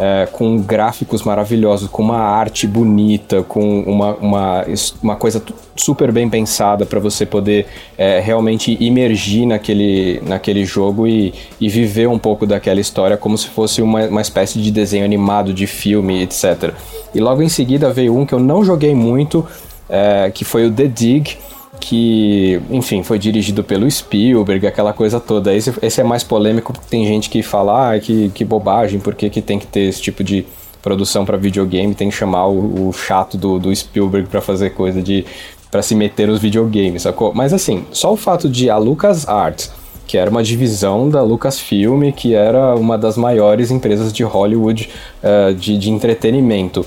é, com gráficos maravilhosos, com uma arte bonita, com uma, uma, uma coisa super bem pensada para você poder é, realmente imergir naquele, naquele jogo e, e viver um pouco daquela história como se fosse uma, uma espécie de desenho animado, de filme, etc. E logo em seguida veio um que eu não joguei muito, é, que foi o The Dig que, enfim, foi dirigido pelo Spielberg, aquela coisa toda. Esse, esse é mais polêmico porque tem gente que fala, ah, que, que bobagem, por que, que tem que ter esse tipo de produção para videogame, tem que chamar o, o chato do, do Spielberg para fazer coisa de para se meter nos videogames, sacou? Mas assim, só o fato de a Lucas Arts, que era uma divisão da Lucasfilm, que era uma das maiores empresas de Hollywood uh, de, de entretenimento,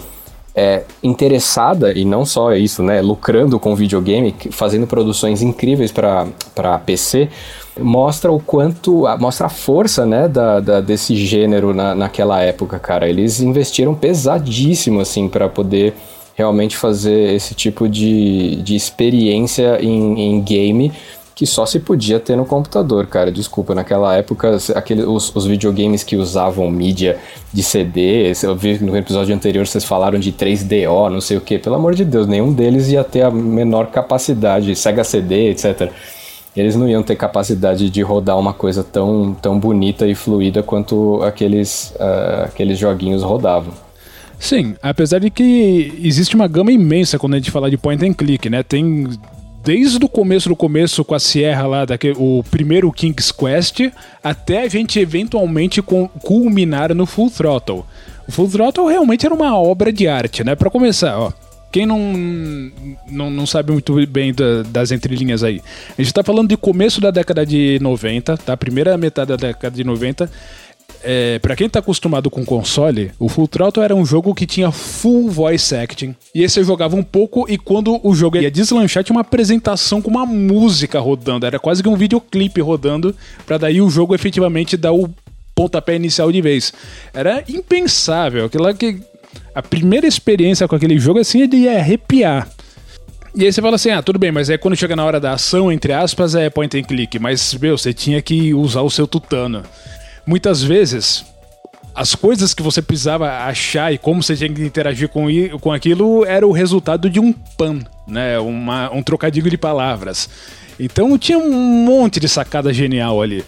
é, interessada, e não só isso, né, lucrando com videogame, fazendo produções incríveis para PC, mostra o quanto, mostra a força, né, da, da desse gênero na, naquela época, cara. Eles investiram pesadíssimo, assim, para poder realmente fazer esse tipo de, de experiência em, em game que só se podia ter no computador, cara. Desculpa, naquela época, aquele, os, os videogames que usavam mídia de CD, eu vi no episódio anterior vocês falaram de 3DO, não sei o que, pelo amor de Deus, nenhum deles ia ter a menor capacidade, Sega CD, etc. Eles não iam ter capacidade de rodar uma coisa tão, tão bonita e fluida quanto aqueles, uh, aqueles joguinhos rodavam. Sim, apesar de que existe uma gama imensa quando a gente fala de point and click, né? Tem desde o começo do começo com a Sierra lá, daquele, o primeiro King's Quest, até a gente eventualmente culminar no Full Throttle. O Full Throttle realmente era uma obra de arte, né? Para começar, ó. Quem não, não, não sabe muito bem da, das entrelinhas aí. A gente tá falando de começo da década de 90, tá? Primeira metade da década de 90 é, para quem tá acostumado com console, o Full Throttle era um jogo que tinha full voice acting. E aí você jogava um pouco e quando o jogo ia deslanchar, tinha uma apresentação com uma música rodando. Era quase que um videoclipe rodando, para daí o jogo efetivamente dar o pontapé inicial de vez. Era impensável. Aquilo que. A primeira experiência com aquele jogo assim é de arrepiar. E aí você fala assim, ah, tudo bem, mas é quando chega na hora da ação, entre aspas, é point and click. Mas, meu, você tinha que usar o seu tutano muitas vezes as coisas que você precisava achar e como você tinha que interagir com, com aquilo era o resultado de um pan, né? Uma, um trocadilho de palavras. Então tinha um monte de sacada genial ali.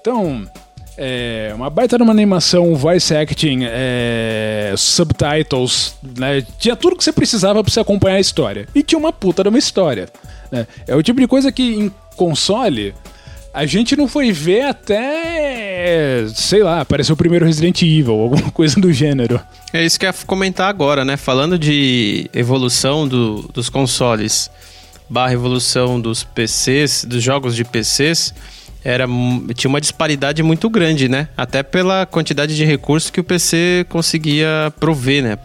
Então, é, uma baita de uma animação, voice acting, é, subtitles, né? Tinha tudo que você precisava para você acompanhar a história. E tinha uma puta de uma história. Né? É o tipo de coisa que em console a gente não foi ver até, sei lá, apareceu o primeiro Resident Evil, alguma [LAUGHS] coisa do gênero. É isso que eu ia comentar agora, né? Falando de evolução do, dos consoles barra evolução dos PCs, dos jogos de PCs, era, tinha uma disparidade muito grande, né? Até pela quantidade de recursos que o PC conseguia prover, né?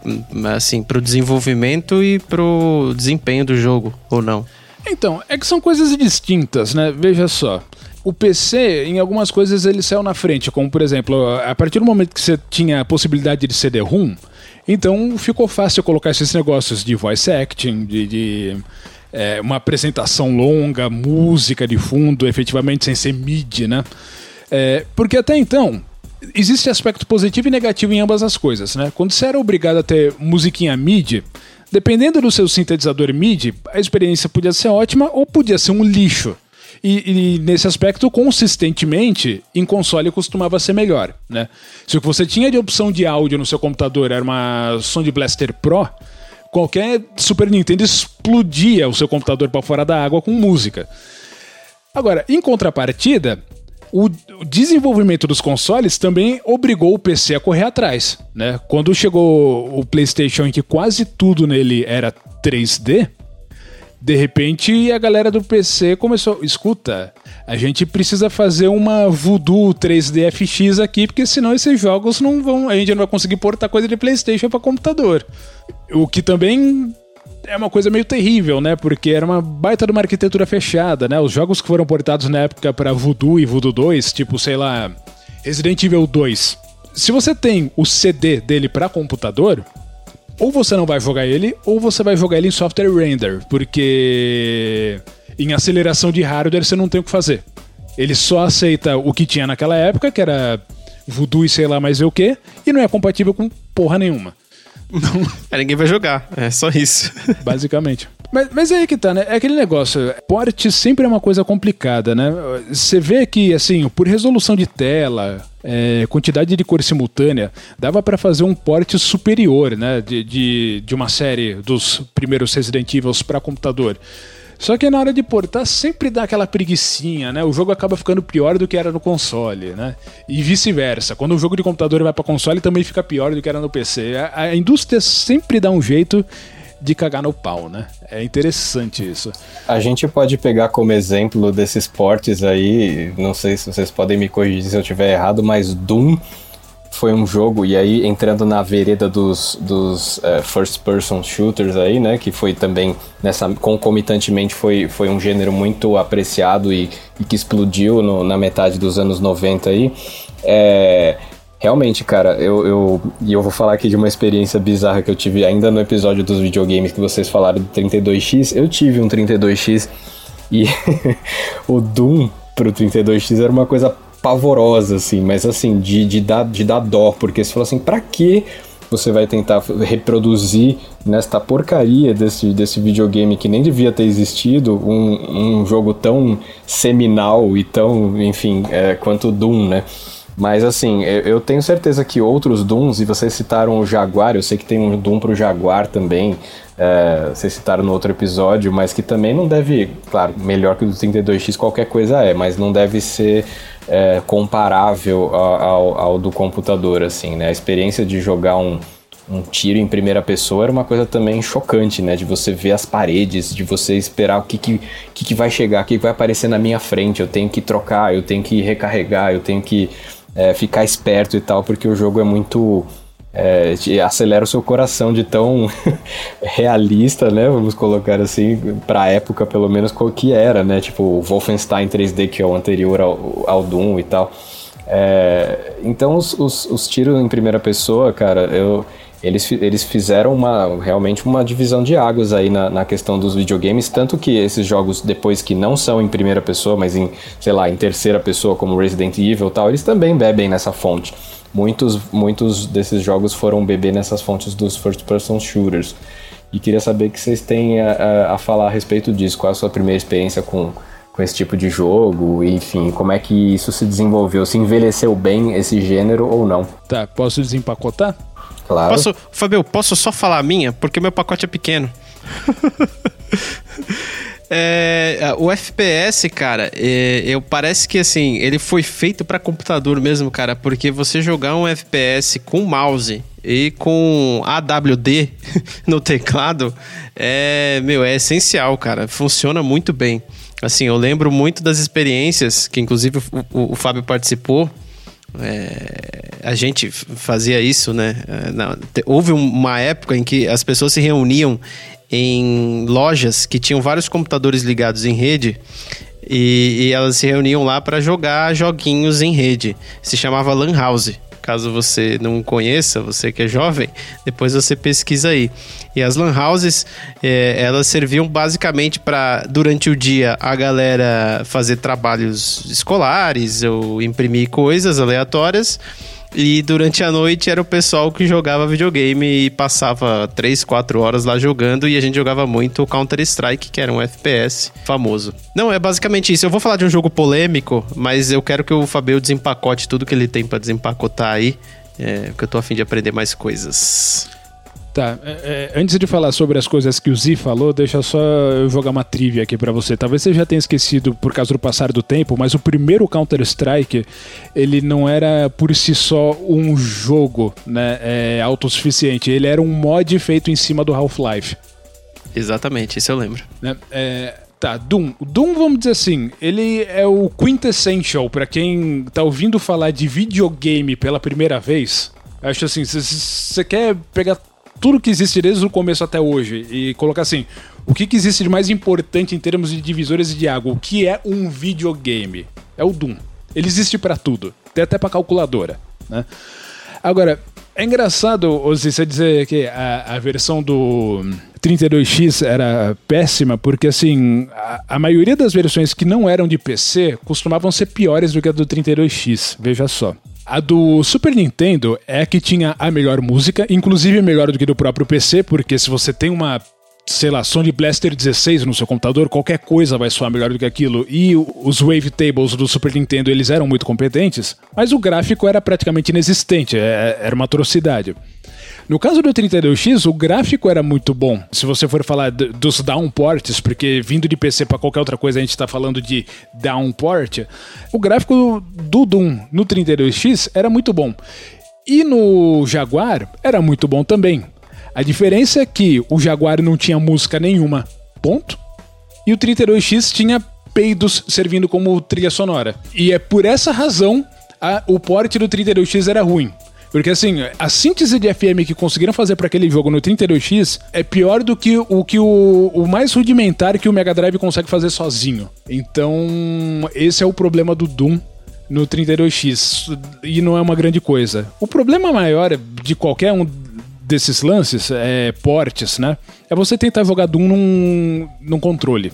Assim, pro desenvolvimento e pro desempenho do jogo, ou não. Então, é que são coisas distintas, né? Veja só o PC, em algumas coisas, ele saiu na frente, como por exemplo, a partir do momento que você tinha a possibilidade de CD-ROM, então ficou fácil colocar esses negócios de voice acting, de, de é, uma apresentação longa, música de fundo, efetivamente sem ser MIDI, né? É, porque até então, existe aspecto positivo e negativo em ambas as coisas, né? Quando você era obrigado a ter musiquinha MIDI, dependendo do seu sintetizador MIDI, a experiência podia ser ótima ou podia ser um lixo. E, e, nesse aspecto, consistentemente, em console costumava ser melhor, né? Se o que você tinha de opção de áudio no seu computador era uma Sound Blaster Pro, qualquer Super Nintendo explodia o seu computador para fora da água com música. Agora, em contrapartida, o desenvolvimento dos consoles também obrigou o PC a correr atrás, né? Quando chegou o PlayStation em que quase tudo nele era 3D, de repente a galera do PC começou, escuta, a gente precisa fazer uma Voodoo 3D FX aqui, porque senão esses jogos não vão, a gente não vai conseguir portar coisa de PlayStation para computador. O que também é uma coisa meio terrível, né? Porque era uma baita de uma arquitetura fechada, né? Os jogos que foram portados na época para Voodoo e Voodoo 2, tipo, sei lá, Resident Evil 2. Se você tem o CD dele para computador, ou você não vai jogar ele, ou você vai jogar ele em software render, porque em aceleração de hardware você não tem o que fazer. Ele só aceita o que tinha naquela época, que era Voodoo e sei lá mais o que, e não é compatível com porra nenhuma. [LAUGHS] É, ninguém vai jogar, é só isso. Basicamente. Mas, mas é aí que tá, né? É aquele negócio. Porte sempre é uma coisa complicada, né? Você vê que, assim, por resolução de tela, é, quantidade de cor simultânea, dava para fazer um porte superior, né? De, de, de uma série dos primeiros Resident Evil para computador. Só que na hora de portar sempre dá aquela preguiçinha, né? O jogo acaba ficando pior do que era no console, né? E vice-versa. Quando o jogo de computador vai para console também fica pior do que era no PC. A, a indústria sempre dá um jeito de cagar no pau, né? É interessante isso. A gente pode pegar como exemplo desses portes aí, não sei se vocês podem me corrigir se eu estiver errado, mas Doom foi um jogo, e aí entrando na vereda dos, dos uh, first person shooters aí, né, que foi também nessa concomitantemente foi, foi um gênero muito apreciado e, e que explodiu no, na metade dos anos 90 aí. É, realmente, cara, eu, eu, e eu vou falar aqui de uma experiência bizarra que eu tive ainda no episódio dos videogames que vocês falaram do 32X. Eu tive um 32X e [LAUGHS] o Doom pro 32X era uma coisa pavorosa, assim, mas assim, de, de, dar, de dar dó, porque você falou assim, pra que você vai tentar reproduzir nesta porcaria desse, desse videogame que nem devia ter existido um, um jogo tão seminal e tão, enfim, é, quanto Doom, né? Mas assim, eu, eu, tenho certeza que outros Dooms, e vocês citaram o Jaguar, eu sei que tem um Doom pro Jaguar também, é, vocês citaram no outro episódio, mas que também não deve, claro, melhor que o do 32X qualquer coisa é, mas não deve ser é, comparável ao, ao, ao, do computador, assim, né? A experiência de jogar um, um tiro em primeira pessoa era uma coisa também chocante, né? De você ver as paredes, de você esperar o que, que, que, que vai chegar, o que vai aparecer na minha frente. Eu tenho que trocar, eu tenho que recarregar, eu tenho que é, ficar esperto e tal, porque o jogo é muito é, acelera o seu coração de tão [LAUGHS] realista, né? Vamos colocar assim, pra época pelo menos, qual que era, né? Tipo o Wolfenstein 3D, que é o anterior ao, ao Doom e tal. É, então os, os, os, tiros em primeira pessoa, cara, eu, eles, eles fizeram uma, realmente uma divisão de águas aí na, na questão dos videogames, tanto que esses jogos, depois que não são em primeira pessoa, mas em, sei lá, em terceira pessoa, como Resident Evil e tal, eles também bebem nessa fonte muitos, muitos desses jogos foram beber nessas fontes dos first person shooters. E queria saber que vocês têm a, a, a, falar a respeito disso. Qual a sua primeira experiência com, com esse tipo de jogo? Enfim, como é que isso se desenvolveu? Se envelheceu bem esse gênero ou não? Tá, posso desempacotar? Claro. Posso, Fabio, posso só falar a minha? Porque meu pacote é pequeno. [LAUGHS] É, o FPS, cara, é, eu parece que assim, ele foi feito para computador mesmo, cara, porque você jogar um FPS com mouse e com AWD [LAUGHS] no teclado é, meu, é essencial, cara. Funciona muito bem. Assim, eu lembro muito das experiências que inclusive o, o, o Fábio participou. É, a gente fazia isso, né? É, não, houve uma época em que as pessoas se reuniam em lojas que tinham vários computadores ligados em rede e, e elas se reuniam lá para jogar joguinhos em rede. Se chamava Lan House. Caso você não conheça, você que é jovem, depois você pesquisa aí. E as lan houses, é, elas serviam basicamente para, durante o dia, a galera fazer trabalhos escolares ou imprimir coisas aleatórias e durante a noite era o pessoal que jogava videogame e passava 3, 4 horas lá jogando e a gente jogava muito Counter-Strike, que era um FPS famoso. Não, é basicamente isso. Eu vou falar de um jogo polêmico, mas eu quero que o Fabio desempacote tudo que ele tem para desempacotar aí, é, porque eu tô afim de aprender mais coisas. Tá, é, é, antes de falar sobre as coisas que o Z falou, deixa só eu jogar uma trivia aqui para você. Talvez você já tenha esquecido por causa do passar do tempo, mas o primeiro Counter-Strike, ele não era por si só um jogo né, é, autossuficiente, ele era um mod feito em cima do Half-Life. Exatamente, isso eu lembro. Né, é, Tá, Doom. Doom, vamos dizer assim, ele é o quintessential para quem tá ouvindo falar de videogame pela primeira vez. Acho assim, você quer pegar tudo que existe desde o começo até hoje e colocar assim, o que, que existe de mais importante em termos de divisores de água? O que é um videogame? É o Doom. Ele existe para tudo, tem até para calculadora, né? Agora, é engraçado você dizer que a, a versão do 32X era péssima, porque assim, a, a, maioria das versões que não eram de PC costumavam ser piores do que a do 32X, veja só. A do Super Nintendo é que tinha a melhor música, inclusive melhor do que do próprio PC, porque se você tem uma sei lá, Sony Blaster 16 no seu computador, qualquer coisa vai soar melhor do que aquilo. E os wavetables do Super Nintendo, eles eram muito competentes, mas o gráfico era praticamente inexistente, é, era uma atrocidade. No caso do 32X, o gráfico era muito bom. Se você for falar dos downports, porque vindo de PC para qualquer outra coisa a gente está falando de downport, o gráfico do Doom no 32X era muito bom. E no Jaguar era muito bom também. A diferença é que o Jaguar não tinha música nenhuma, ponto. E o 32X tinha peidos servindo como trilha sonora. E é por essa razão a, o port do 32X era ruim. Porque assim, a síntese de FM que conseguiram fazer para aquele jogo no 32X é pior do que o que o, o mais rudimentar que o Mega Drive consegue fazer sozinho. Então, esse é o problema do Doom no 32X e não é uma grande coisa. O problema maior de qualquer um desses lances, é, portes, né? É você tentar jogar Doom num, num controle.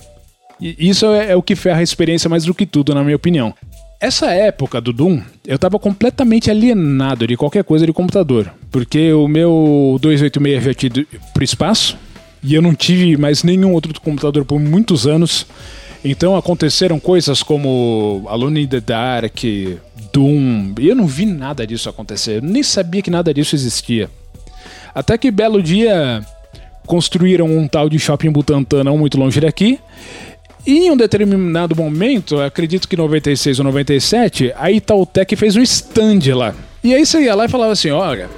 E isso é, é, o que ferra a experiência mais do que tudo, na minha opinião. Essa época do Doom, eu tava completamente alienado de qualquer coisa de computador. Porque o meu 286 já tinha ido pro espaço, e eu não tive mais nenhum outro computador por muitos anos. Então aconteceram coisas como Alone in the Dark, Doom, e eu não vi nada disso acontecer. Eu nem sabia que nada disso existia. Até que belo dia construíram um tal de shopping Butantã não muito longe daqui. E em um determinado momento, acredito que 96 ou 97, a Itautec fez um stand lá. E aí você ia lá e falava assim: olha,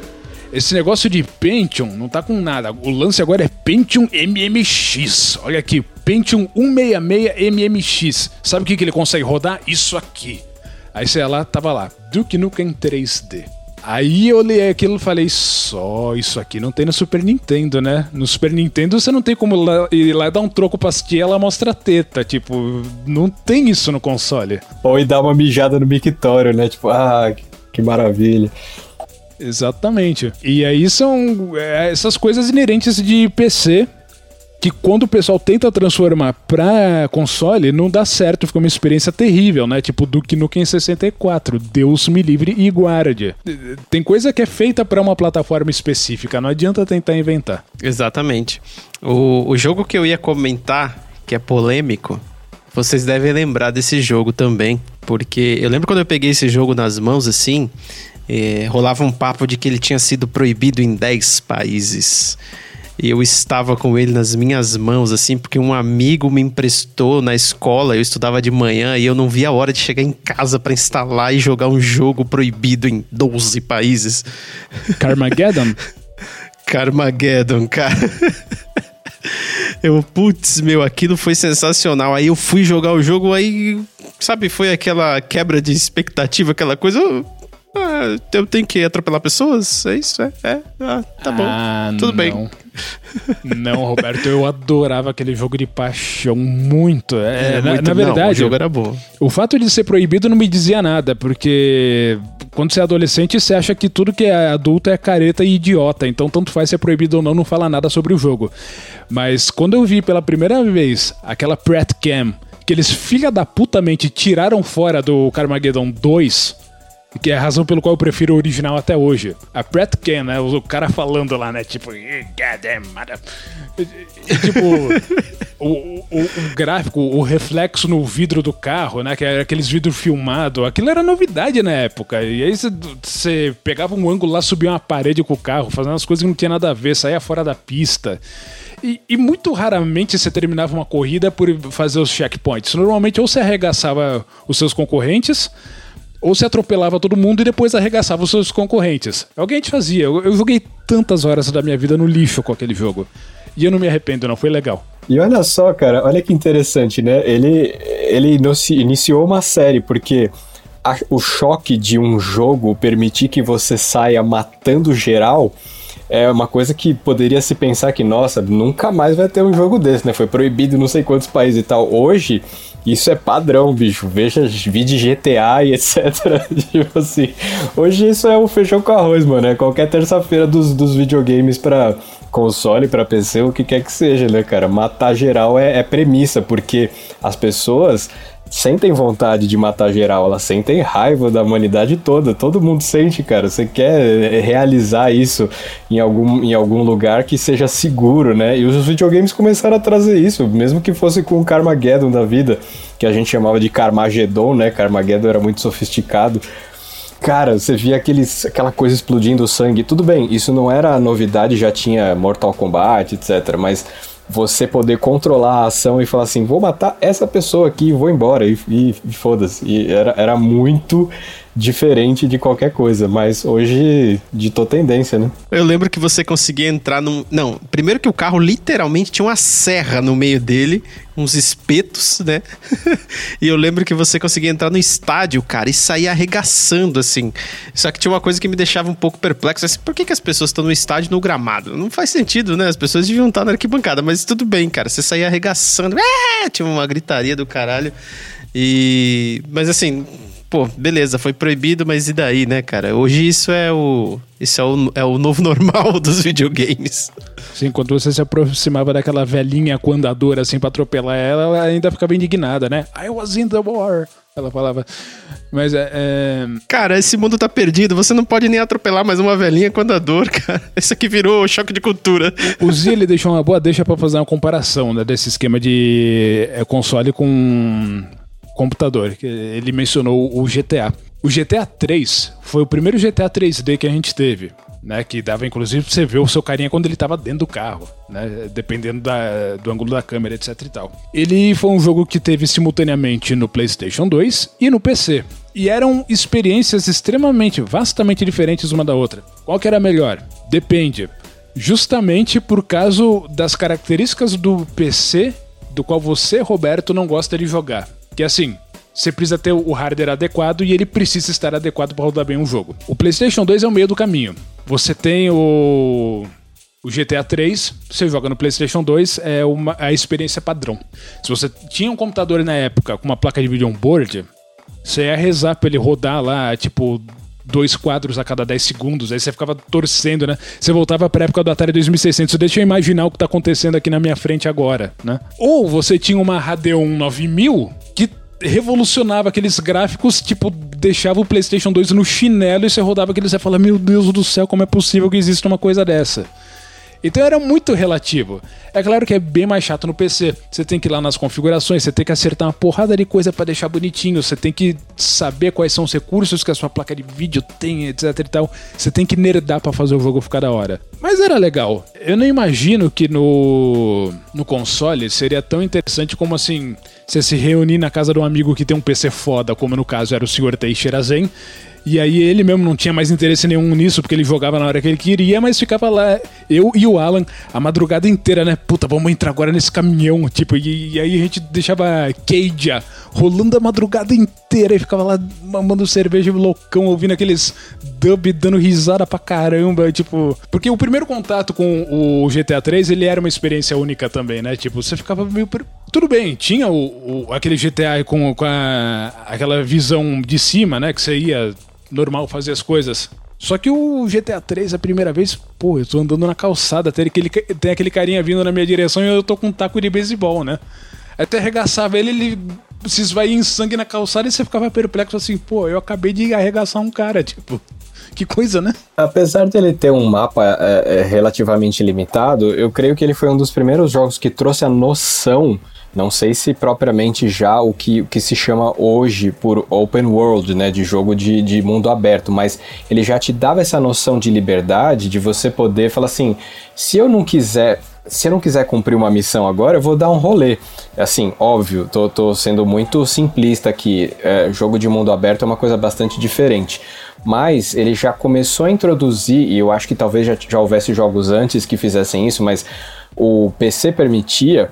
esse negócio de Pentium não tá com nada. O lance agora é Pentium MMX. Olha aqui, Pentium 166 MMX. Sabe o que, que ele consegue rodar? Isso aqui. Aí você ia lá, tava lá, Duke Nukem 3D. Aí eu olhei aquilo e falei, só isso aqui não tem no Super Nintendo, né? No Super Nintendo você não tem como ir lá dar um troco pra assistir ela mostra teta. Tipo, não tem isso no console. Ou ir dar uma mijada no mictório, né? Tipo, ah, que maravilha. Exatamente. E aí são é, essas coisas inerentes de PC que quando o pessoal tenta transformar pra console, não dá certo, fica uma experiência terrível, né? Tipo Duke Nukem 64, Deus me livre e guarde. Tem coisa que é feita para uma plataforma específica, não adianta tentar inventar. Exatamente. O, o jogo que eu ia comentar, que é polêmico, vocês devem lembrar desse jogo também, porque eu lembro quando eu peguei esse jogo nas mãos assim, eh, rolava um papo de que ele tinha sido proibido em 10 países. E eu estava com ele nas minhas mãos, assim, porque um amigo me emprestou na escola. Eu estudava de manhã e eu não via a hora de chegar em casa para instalar e jogar um jogo proibido em 12 países. Carmageddon? [LAUGHS] Carmageddon, cara. [LAUGHS] Eu, putz, meu, aquilo foi sensacional. Aí eu fui jogar o jogo, aí, sabe, foi aquela quebra de expectativa, aquela coisa. Eu ah, eu tenho que atropelar pessoas? É isso? É? é. Ah, tá bom. Ah, Tudo não. bem. [LAUGHS] Não, Roberto, eu adorava aquele jogo de paixão muito. É, é na, muito, na, verdade, não, o jogo era bom. O fato de ser proibido não me dizia nada, porque quando você é adolescente, você acha que tudo que é adulto é careta e idiota. Então, tanto faz ser proibido ou não, não fala nada sobre o jogo. Mas quando eu vi pela primeira vez aquela Pratt Cam, que eles filha da putamente tiraram fora do Carmageddon 2 que é a razão pelo qual eu prefiro o original até hoje. A Pratt Ken, né? O cara falando lá, né? Tipo, goddamn, tipo. [LAUGHS] o, o, o, gráfico, o reflexo no vidro do carro, né? Que era aqueles vidros filmados. Aquilo era novidade na época. E aí você pegava um ângulo lá, subia uma parede com o carro, fazendo as coisas que não tinha nada a ver, saía fora da pista. E, e, muito raramente você terminava uma corrida por fazer os checkpoints. Normalmente ou você arregaçava os seus concorrentes, ou se atropelava todo mundo e depois arregaçava os seus concorrentes. Alguém te fazia. Eu, eu joguei tantas horas da minha vida no lixo com aquele jogo. E eu não me arrependo, não. Foi legal. E olha só, cara, olha que interessante, né? Ele, ele iniciou uma série, porque a, o choque de um jogo permitir que você saia matando geral é uma coisa que poderia se pensar que, nossa, nunca mais vai ter um jogo desse, né? Foi proibido em não sei quantos países e tal. Hoje, isso é padrão, bicho. Veja vídeo GTA e [LAUGHS] etc. tipo assim. Hoje isso é o feijão com arroz, mano. É qualquer terça-feira dos, dos videogames pra console, pra PC, o que quer que seja, né, cara? Matar geral é, é premissa, porque as pessoas sentem vontade de matar geral, elas sentem raiva da humanidade toda. Todo mundo sente, cara. Você quer realizar isso em algum, em algum lugar que seja seguro, né? E os videogames começaram a trazer isso, mesmo que fosse com o Carmageddon da vida, que a gente chamava de Carmageddon, né? Carmageddon era muito sofisticado. Cara, você via aqueles, aquela coisa explodindo sangue. Tudo bem, isso não era novidade, já tinha Mortal Kombat, etc. Mas você poder controlar a ação e falar assim, vou matar essa pessoa aqui vou embora, e, e, e foda-se. Era, era muito diferente de qualquer coisa, mas hoje ditou tendência, né? Eu lembro que você conseguia entrar num. Não, primeiro que o carro literalmente tinha uma serra no meio dele, uns espetos, né? [LAUGHS] e eu lembro que você conseguia entrar no estádio, cara, e sair arregaçando, assim. Só que tinha uma coisa que me deixava um pouco perplexo, assim, por que, que as pessoas estão no estádio no gramado? Não faz sentido, né? As pessoas deviam estar na arquibancada, mas tudo bem, cara. Você saía arregaçando, é! tinha uma gritaria do caralho. E. Mas assim, pô, beleza, foi proibido, mas e daí, né, cara? Hoje isso é o. Isso é o, é o novo [LAUGHS] normal dos videogames. Sim, quando você se aproximava daquela velhinha com andadora assim pra atropelar ela, ela ainda ficava indignada, né? I was in the war. Ela falava. Mas é, é, Cara, esse mundo tá perdido. Você não pode nem atropelar mais uma velhinha com andador, [LAUGHS] cara. Isso aqui virou choque de cultura. O [LAUGHS] Zilli deixou uma boa deixa para fazer uma comparação né, desse esquema de é, console com computador. Ele mencionou o GTA. O GTA 3 foi o primeiro GTA 3D que a gente teve. Né, que dava inclusive pra você ver o seu carinha quando ele estava dentro do carro, né, dependendo da, do ângulo da câmera, etc e tal. Ele foi um jogo que teve simultaneamente no PlayStation 2 e no PC. E eram experiências extremamente, vastamente diferentes uma da outra. Qual que era melhor? Depende. Justamente por causa das características do PC do qual você, Roberto, não gosta de jogar. Que assim, você precisa ter o hardware adequado e ele precisa estar adequado para rodar bem um jogo. O PlayStation 2 é o meio do caminho. Você tem o o GTA 3, você joga no PlayStation 2, é uma, a experiência padrão. Se você tinha um computador na época com uma placa de vídeo on-board, você ia rezar pra ele rodar lá, tipo, dois quadros a cada 10 segundos, aí você ficava torcendo, né? Você voltava pra época do Atari 2600, deixa eu imaginar o que tá acontecendo aqui na minha frente agora, né? Ou você tinha uma Radeon 9000 que revolucionava aqueles gráficos, tipo, deixava o PlayStation 2 no chinelo e você rodava aquele, você fala, meu Deus do céu, como é possível que exista uma coisa dessa? Então era muito relativo. É claro que é bem mais chato no PC. Você tem que ir lá nas configurações, você tem que acertar uma porrada de coisa para deixar bonitinho, você tem que saber quais são os recursos que a sua placa de vídeo tem, etc e tal. Você tem que nerdar para fazer o jogo ficar da hora. Mas era legal. Eu não imagino que no no console seria tão interessante como assim, você se reunir na casa de um amigo que tem um PC foda, como no caso era o Sr. Teixeira Zen, e aí ele mesmo não tinha mais interesse nenhum nisso, porque ele jogava na hora que ele queria, mas ficava lá, eu e o Alan, a madrugada inteira, né? Puta, vamos entrar agora nesse caminhão, tipo, e, e aí a gente deixava Keija rolando a madrugada inteira e ficava lá mamando cerveja loucão, ouvindo aqueles dub, dando risada pra caramba, tipo... Porque o primeiro contato com o GTA 3, ele era uma experiência única também, né? Tipo, você ficava meio... Tudo bem, tinha o, o aquele GTA com, com a, aquela visão de cima, né? Que você ia normal fazer as coisas. Só que o GTA 3, a primeira vez, pô, eu tô andando na calçada, tem aquele, tem aquele carinha vindo na minha direção e eu tô com um taco de beisebol, né? Até arregaçava ele, ele se esvair em sangue na calçada e você ficava perplexo assim, pô, eu acabei de arregaçar um cara, tipo. [LAUGHS] Que coisa, né? Apesar dele ter um mapa é, é, relativamente limitado, eu creio que ele foi um dos primeiros jogos que trouxe a noção não sei se propriamente já o que, o que se chama hoje por open world, né, de jogo de, de mundo aberto, mas ele já te dava essa noção de liberdade, de você poder falar assim, se eu não quiser se eu não quiser cumprir uma missão agora, eu vou dar um rolê. Assim, óbvio, tô, tô sendo muito simplista aqui. É, jogo de mundo aberto é uma coisa bastante diferente. Mas ele já começou a introduzir, e eu acho que talvez já, já houvesse jogos antes que fizessem isso, mas o PC permitia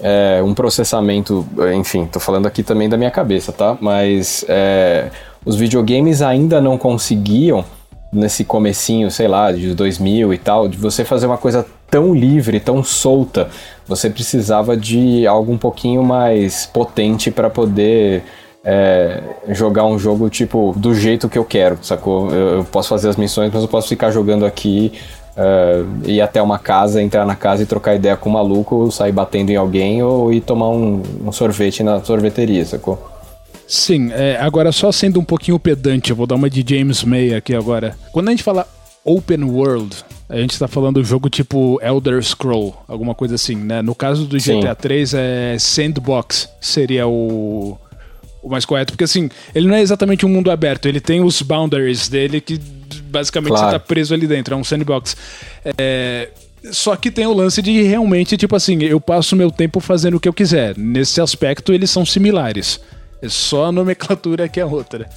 é, um processamento, enfim, tô falando aqui também da minha cabeça, tá? Mas é, os videogames ainda não conseguiam, nesse comecinho, sei lá, de 2000 e tal, de você fazer uma coisa tão livre, tão solta. Você precisava de algo um pouquinho mais potente para poder é, jogar um jogo tipo do jeito que eu quero, sacou? Eu, eu, posso fazer as missões, mas eu posso ficar jogando aqui Uh, ir até uma casa, entrar na casa e trocar ideia com o maluco, sair batendo em alguém ou ir tomar um, um sorvete na sorveteria, sacou? Sim, é, agora só sendo um pouquinho pedante, eu vou dar uma de James May aqui agora. Quando a gente fala open world, a gente está falando jogo tipo Elder Scroll, alguma coisa assim, né? No caso do GTA 3 é sandbox, seria o o mais correto, porque assim, ele não é exatamente um mundo aberto, ele tem os boundaries dele que basicamente claro. você tá preso ali dentro, é um sandbox. É, só que tem o lance de realmente, tipo assim, eu passo meu tempo fazendo o que eu quiser. Nesse aspecto, eles são similares. É só a nomenclatura que é outra.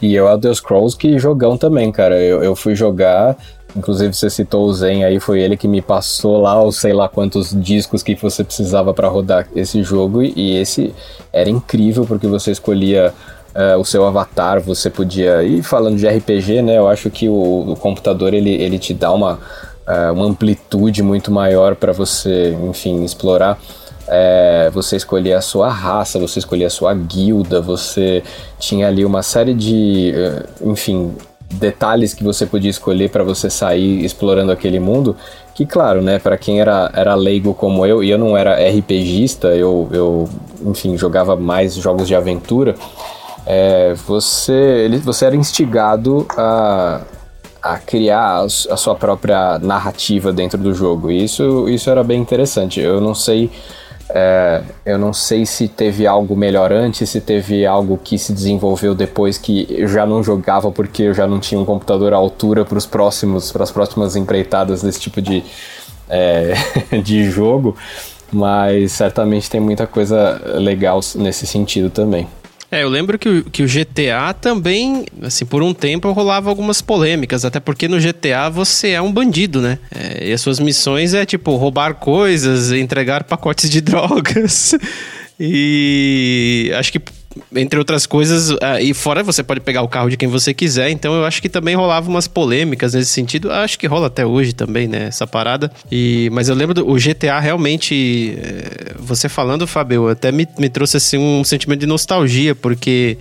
E eu Elder Scrolls que jogão também, cara. Eu, eu fui jogar, inclusive você citou o Zen aí, foi ele que me passou lá os sei lá quantos discos que você precisava para rodar esse jogo. E esse era incrível porque você escolhia uh, o seu avatar, você podia. E falando de RPG, né? Eu acho que o, o computador ele, ele te dá uma, uh, uma amplitude muito maior para você, enfim, explorar. É, você escolhia a sua raça, você escolhia a sua guilda, você tinha ali uma série de, enfim, detalhes que você podia escolher para você sair explorando aquele mundo. Que, claro, né, para quem era, era leigo como eu, e eu não era RPGista, eu, eu, enfim, jogava mais jogos de aventura é, você, ele, você era instigado a, a criar a sua própria narrativa dentro do jogo. E isso, isso era bem interessante. Eu não sei. É, eu não sei se teve algo melhor antes, se teve algo que se desenvolveu depois que eu já não jogava porque eu já não tinha um computador à altura para os próximos, para as próximas empreitadas desse tipo de, é, [LAUGHS] de jogo, mas certamente tem muita coisa legal nesse sentido também. É, eu lembro que o, que o GTA também, assim, por um tempo rolava algumas polêmicas, até porque no GTA você é um bandido, né? É, e as suas missões é tipo roubar coisas, entregar pacotes de [LAUGHS] drogas. E acho que entre outras coisas, uh, e fora você pode pegar o carro de quem você quiser, então eu acho que também rolava umas polêmicas nesse sentido. Acho que rola até hoje também, né, essa parada. E, mas eu lembro do o GTA realmente, eh, você falando, Fábio, até me, me trouxe assim um sentimento de nostalgia, porque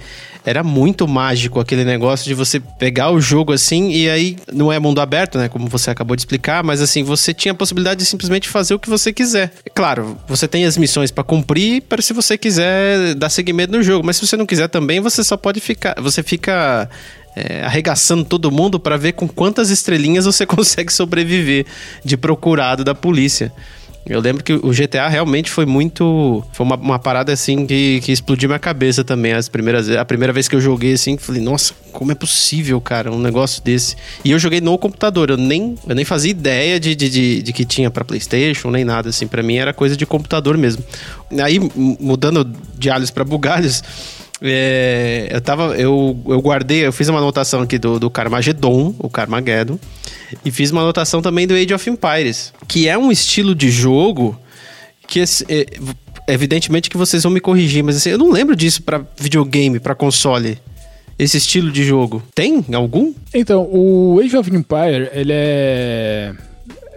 era muito mágico aquele negócio de você pegar o jogo assim e aí não é mundo aberto, né? Como você acabou de explicar, mas assim, você tinha a possibilidade de simplesmente fazer o que você quiser. Claro, você tem as missões para cumprir para se você quiser dar seguimento no jogo, mas se você não quiser também, você só pode ficar. Você fica é, arregaçando todo mundo para ver com quantas estrelinhas você [LAUGHS] consegue sobreviver de procurado da polícia. Eu lembro que o GTA realmente foi muito. Foi uma, uma parada assim que, que explodiu minha cabeça também. As primeiras, a primeira vez que eu joguei assim, falei, nossa, como é possível, cara, um negócio desse? E eu joguei no computador, eu nem, eu nem fazia ideia de, de, de, de que tinha para PlayStation, nem nada assim. para mim era coisa de computador mesmo. Aí, mudando de alhos para bugalhos. É, eu tava. Eu, eu guardei, eu fiz uma anotação aqui do, do Carmageddon, o Carmageddon. E fiz uma anotação também do Age of Empires, que é um estilo de jogo que é, evidentemente que vocês vão me corrigir, mas assim, eu não lembro disso para videogame, para console. Esse estilo de jogo. Tem algum? Então, o Age of Empire, ele é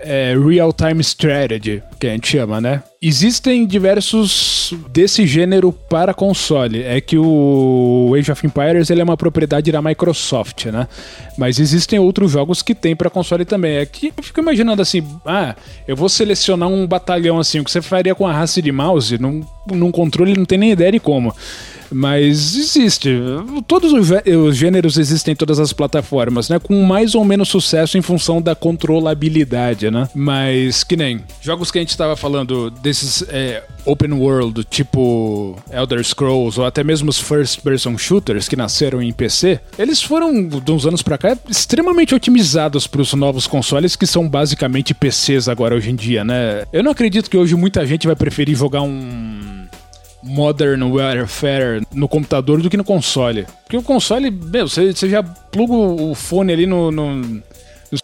é, real-time strategy, que a gente chama, né? Existem diversos desse gênero para console. É que o Age of Empires ele é uma propriedade da Microsoft, né? Mas existem outros jogos que tem para console também. É que eu fico imaginando assim, ah, eu vou selecionar um batalhão assim, o que você faria com a raça de mouse num, num controle não tem nem ideia de como. Mas existe. Todos os gêneros existem em todas as plataformas, né? Com mais ou menos sucesso em função da controlabilidade, né? Mas que nem jogos que a gente estava falando desses é, open world, tipo Elder Scrolls ou até mesmo os first person shooters que nasceram em PC, eles foram de uns anos para cá extremamente otimizados para os novos consoles que são basicamente PCs agora hoje em dia, né? Eu não acredito que hoje muita gente vai preferir jogar um Modern Warfare no computador do que no console. Porque o console, meu, você, você já pluga o fone ali no, no, no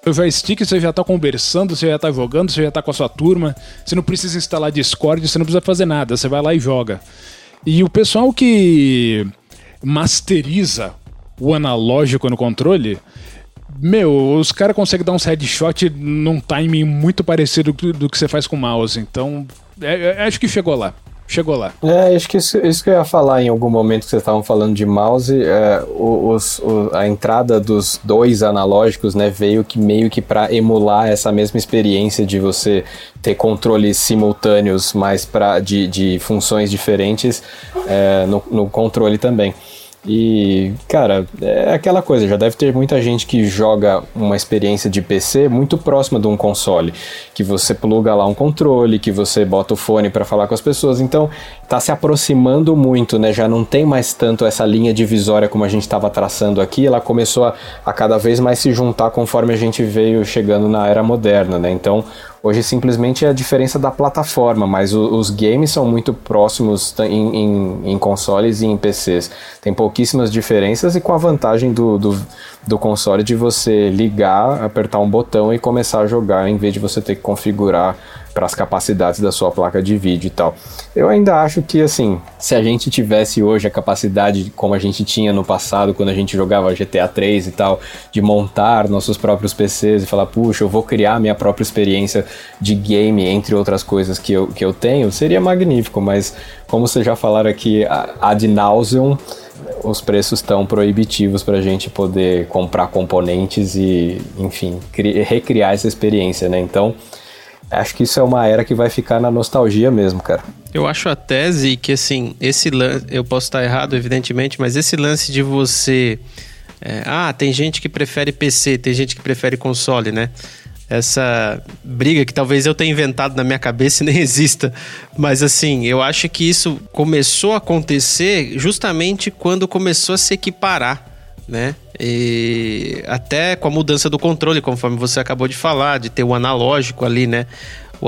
seu joystick, você já tá conversando, você já tá jogando, você já tá com a sua turma. Você não precisa instalar Discord, você não precisa fazer nada, você vai lá e joga. E o pessoal que masteriza o analógico no controle, meu, os caras conseguem dar uns headshot num timing muito parecido do, que você faz com o mouse. Então, é, é, acho que chegou lá chegou lá. É, acho que isso, isso que eu ia falar em algum momento que vocês estavam falando de mouse, é, os, a entrada dos dois analógicos, né, veio que meio que para emular essa mesma experiência de você ter controles simultâneos, mas para de, de funções diferentes é, no, no controle também. E, cara, é aquela coisa, já deve ter muita gente que joga uma experiência de PC muito próxima de um console, que você pluga lá um controle, que você bota o fone para falar com as pessoas, então tá se aproximando muito, né? Já não tem mais tanto essa linha divisória como a gente estava traçando aqui, ela começou a, a cada vez mais se juntar conforme a gente veio chegando na era moderna, né? Então, Hoje simplesmente é a diferença da plataforma, mas o, os games são muito próximos em, em, em, consoles e em PCs. Tem pouquíssimas diferenças e com a vantagem do, do, do console de você ligar, apertar um botão e começar a jogar em vez de você ter que configurar para as capacidades da sua placa de vídeo e tal. Eu ainda acho que assim, se a gente tivesse hoje a capacidade como a gente tinha no passado quando a gente jogava GTA 3 e tal, de montar nossos próprios PCs e falar, puxa, eu vou criar minha própria experiência de game, entre outras coisas que eu, que eu tenho, seria magnífico, mas como vocês já falaram aqui ad nauseum, os preços estão proibitivos para a gente poder comprar componentes e, enfim, recriar essa experiência, né? Então, Acho que isso é uma era que vai ficar na nostalgia mesmo, cara. Eu acho a tese que, assim, esse lance. Eu posso estar errado, evidentemente, mas esse lance de você. É, ah, tem gente que prefere PC, tem gente que prefere console, né? Essa briga que talvez eu tenha inventado na minha cabeça e nem [LAUGHS] exista. Mas, assim, eu acho que isso começou a acontecer justamente quando começou a se equiparar, né? E até com a mudança do controle, conforme você acabou de falar, de ter o analógico ali, né?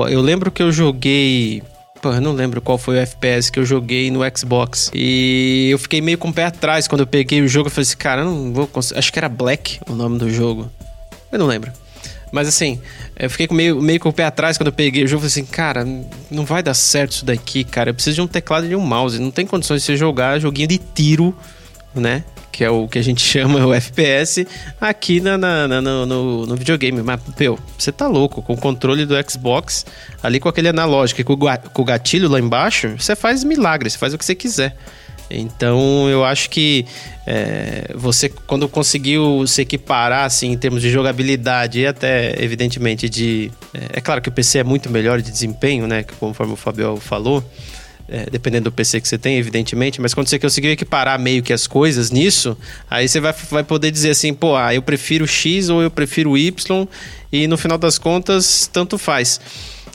Eu lembro que eu joguei. Pô, eu não lembro qual foi o FPS que eu joguei no Xbox. E eu fiquei meio com o pé atrás quando eu peguei o jogo. Eu falei assim, cara, eu não vou conseguir. Acho que era Black o nome do jogo. Eu não lembro. Mas assim, eu fiquei meio, meio com o pé atrás quando eu peguei o jogo. Falei assim, cara, não vai dar certo isso daqui, cara. Eu preciso de um teclado e de um mouse. Não tem condições de você jogar joguinho de tiro, né? Que é o que a gente [LAUGHS] chama o FPS, aqui na, na, na no, no, videogame. Mas, meu, você tá louco, com o controle do Xbox, ali com aquele analógico e com, com o gatilho lá embaixo, você faz milagres, você faz o que você quiser. Então eu acho que é, você, quando conseguiu se equiparar assim, em termos de jogabilidade e até, evidentemente, de. É, é claro que o PC é muito melhor de desempenho, né? Conforme o Fabio falou é, dependendo do PC que você tem, evidentemente, mas quando você conseguiu equiparar meio que as coisas nisso, aí você vai, vai poder dizer assim, pô, ah, eu prefiro X ou eu prefiro Y, e no final das contas, tanto faz.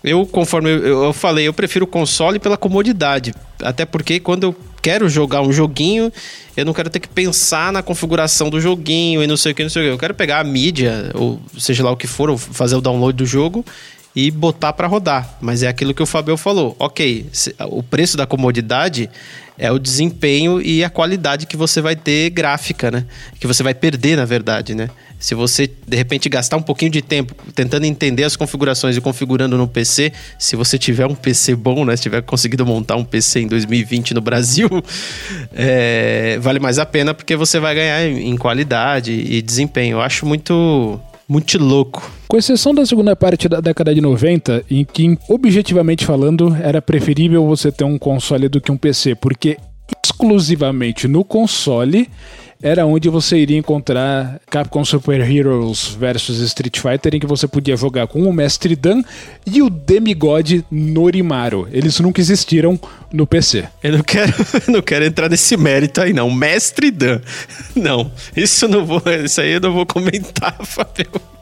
Eu, conforme eu, eu falei, eu prefiro console pela comodidade. Até porque quando eu quero jogar um joguinho, eu não quero ter que pensar na configuração do joguinho e não sei o que, não sei o que. Eu quero pegar a mídia, ou seja lá o que for, ou fazer o download do jogo e botar para rodar. Mas é aquilo que o Fabio falou. Ok, o preço da comodidade é o desempenho e a qualidade que você vai ter gráfica, né? Que você vai perder, na verdade, né? Se você, de repente, gastar um pouquinho de tempo tentando entender as configurações e configurando no PC, se você tiver um PC bom, né? Se tiver conseguido montar um PC em 2020 no Brasil, [LAUGHS] é, vale mais a pena porque você vai ganhar em qualidade e desempenho. Eu acho muito Muito louco. Com exceção da segunda parte da década de 90, em que, objetivamente falando, era preferível você ter um console do que um PC, porque exclusivamente no console era onde você iria encontrar Capcom Super Heroes versus Street Fighter, em que você podia jogar com o Mestre Dan e o Demigod Norimaru. Eles nunca existiram no PC. Eu não quero, [LAUGHS] não quero entrar nesse mérito aí, não. Mestre Dan. Não, isso não vou, isso aí eu não vou comentar, [LAUGHS] Fabio.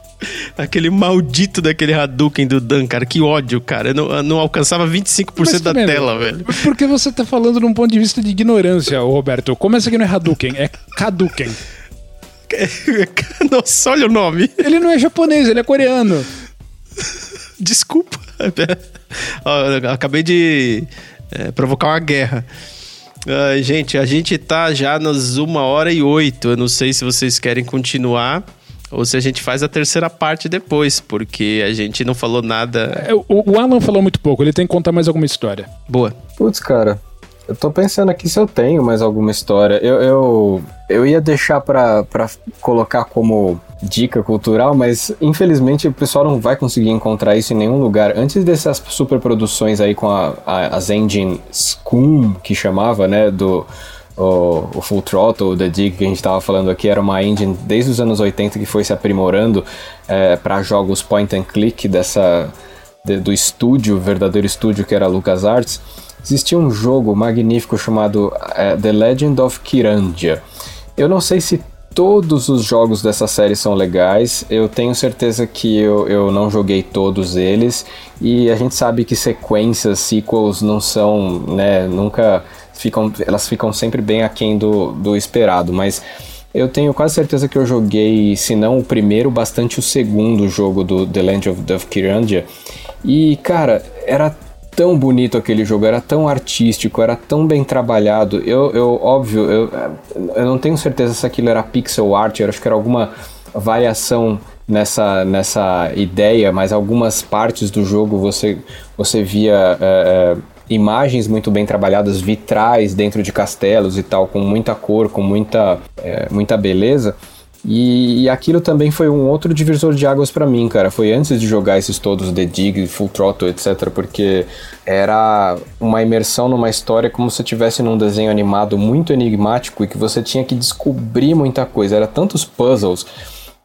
Aquele maldito daquele Hadouken do Dan, cara. Que ódio, cara. Eu não, eu não alcançava 25% Mas, da tela, velho. Porque você tá falando num ponto de vista de ignorância, Roberto. Começa aqui não é Hadouken, é Kaduken. [LAUGHS] Nossa, olha o nome. Ele não é japonês, ele é coreano. Desculpa. [LAUGHS] acabei de é, provocar uma guerra. Uh, gente, a gente tá já nas uma hora e oito. Eu não sei se vocês querem continuar ou se a gente faz a terceira parte depois, porque a gente não falou nada. É, o, o Alan falou muito pouco, ele tem que contar mais alguma história. Boa. Putz, cara, eu tô pensando aqui se eu tenho mais alguma história. Eu, eu, eu ia deixar pra, pra colocar como dica cultural, mas infelizmente o pessoal não vai conseguir encontrar isso em nenhum lugar. Antes dessas superproduções aí com a, a, as engines Scum, que chamava, né, do o, o Full Throttle, o The Dig que a gente estava falando aqui, era uma engine desde os anos 80 que foi se aprimorando é, para jogos point and click dessa, de, do estúdio, verdadeiro estúdio que era a LucasArts. Existia um jogo magnífico chamado é, The Legend of Kirandia. Eu não sei se todos os jogos dessa série são legais. Eu tenho certeza que eu, eu não joguei todos eles. E a gente sabe que sequências, sequels não são, né, nunca ficam, elas ficam sempre bem aquém do, do esperado, mas eu tenho quase certeza que eu joguei, se não o primeiro, bastante o segundo jogo do The Land of, Kirandia. E, cara, era tão bonito aquele jogo, era tão artístico, era tão bem trabalhado. Eu, eu óbvio, eu, eu não tenho certeza se aquilo era pixel art, eu acho que era alguma variação nessa, nessa ideia, mas algumas partes do jogo você, você via. É, é, imagens muito bem trabalhadas, vitrais dentro de castelos e tal, com muita cor, com muita, é, muita beleza. E, e, aquilo também foi um outro divisor de águas para mim, cara. Foi antes de jogar esses todos The Dig, Full Throttle, etc. Porque era uma imersão numa história como se estivesse num desenho animado muito enigmático e que você tinha que descobrir muita coisa. Era tantos puzzles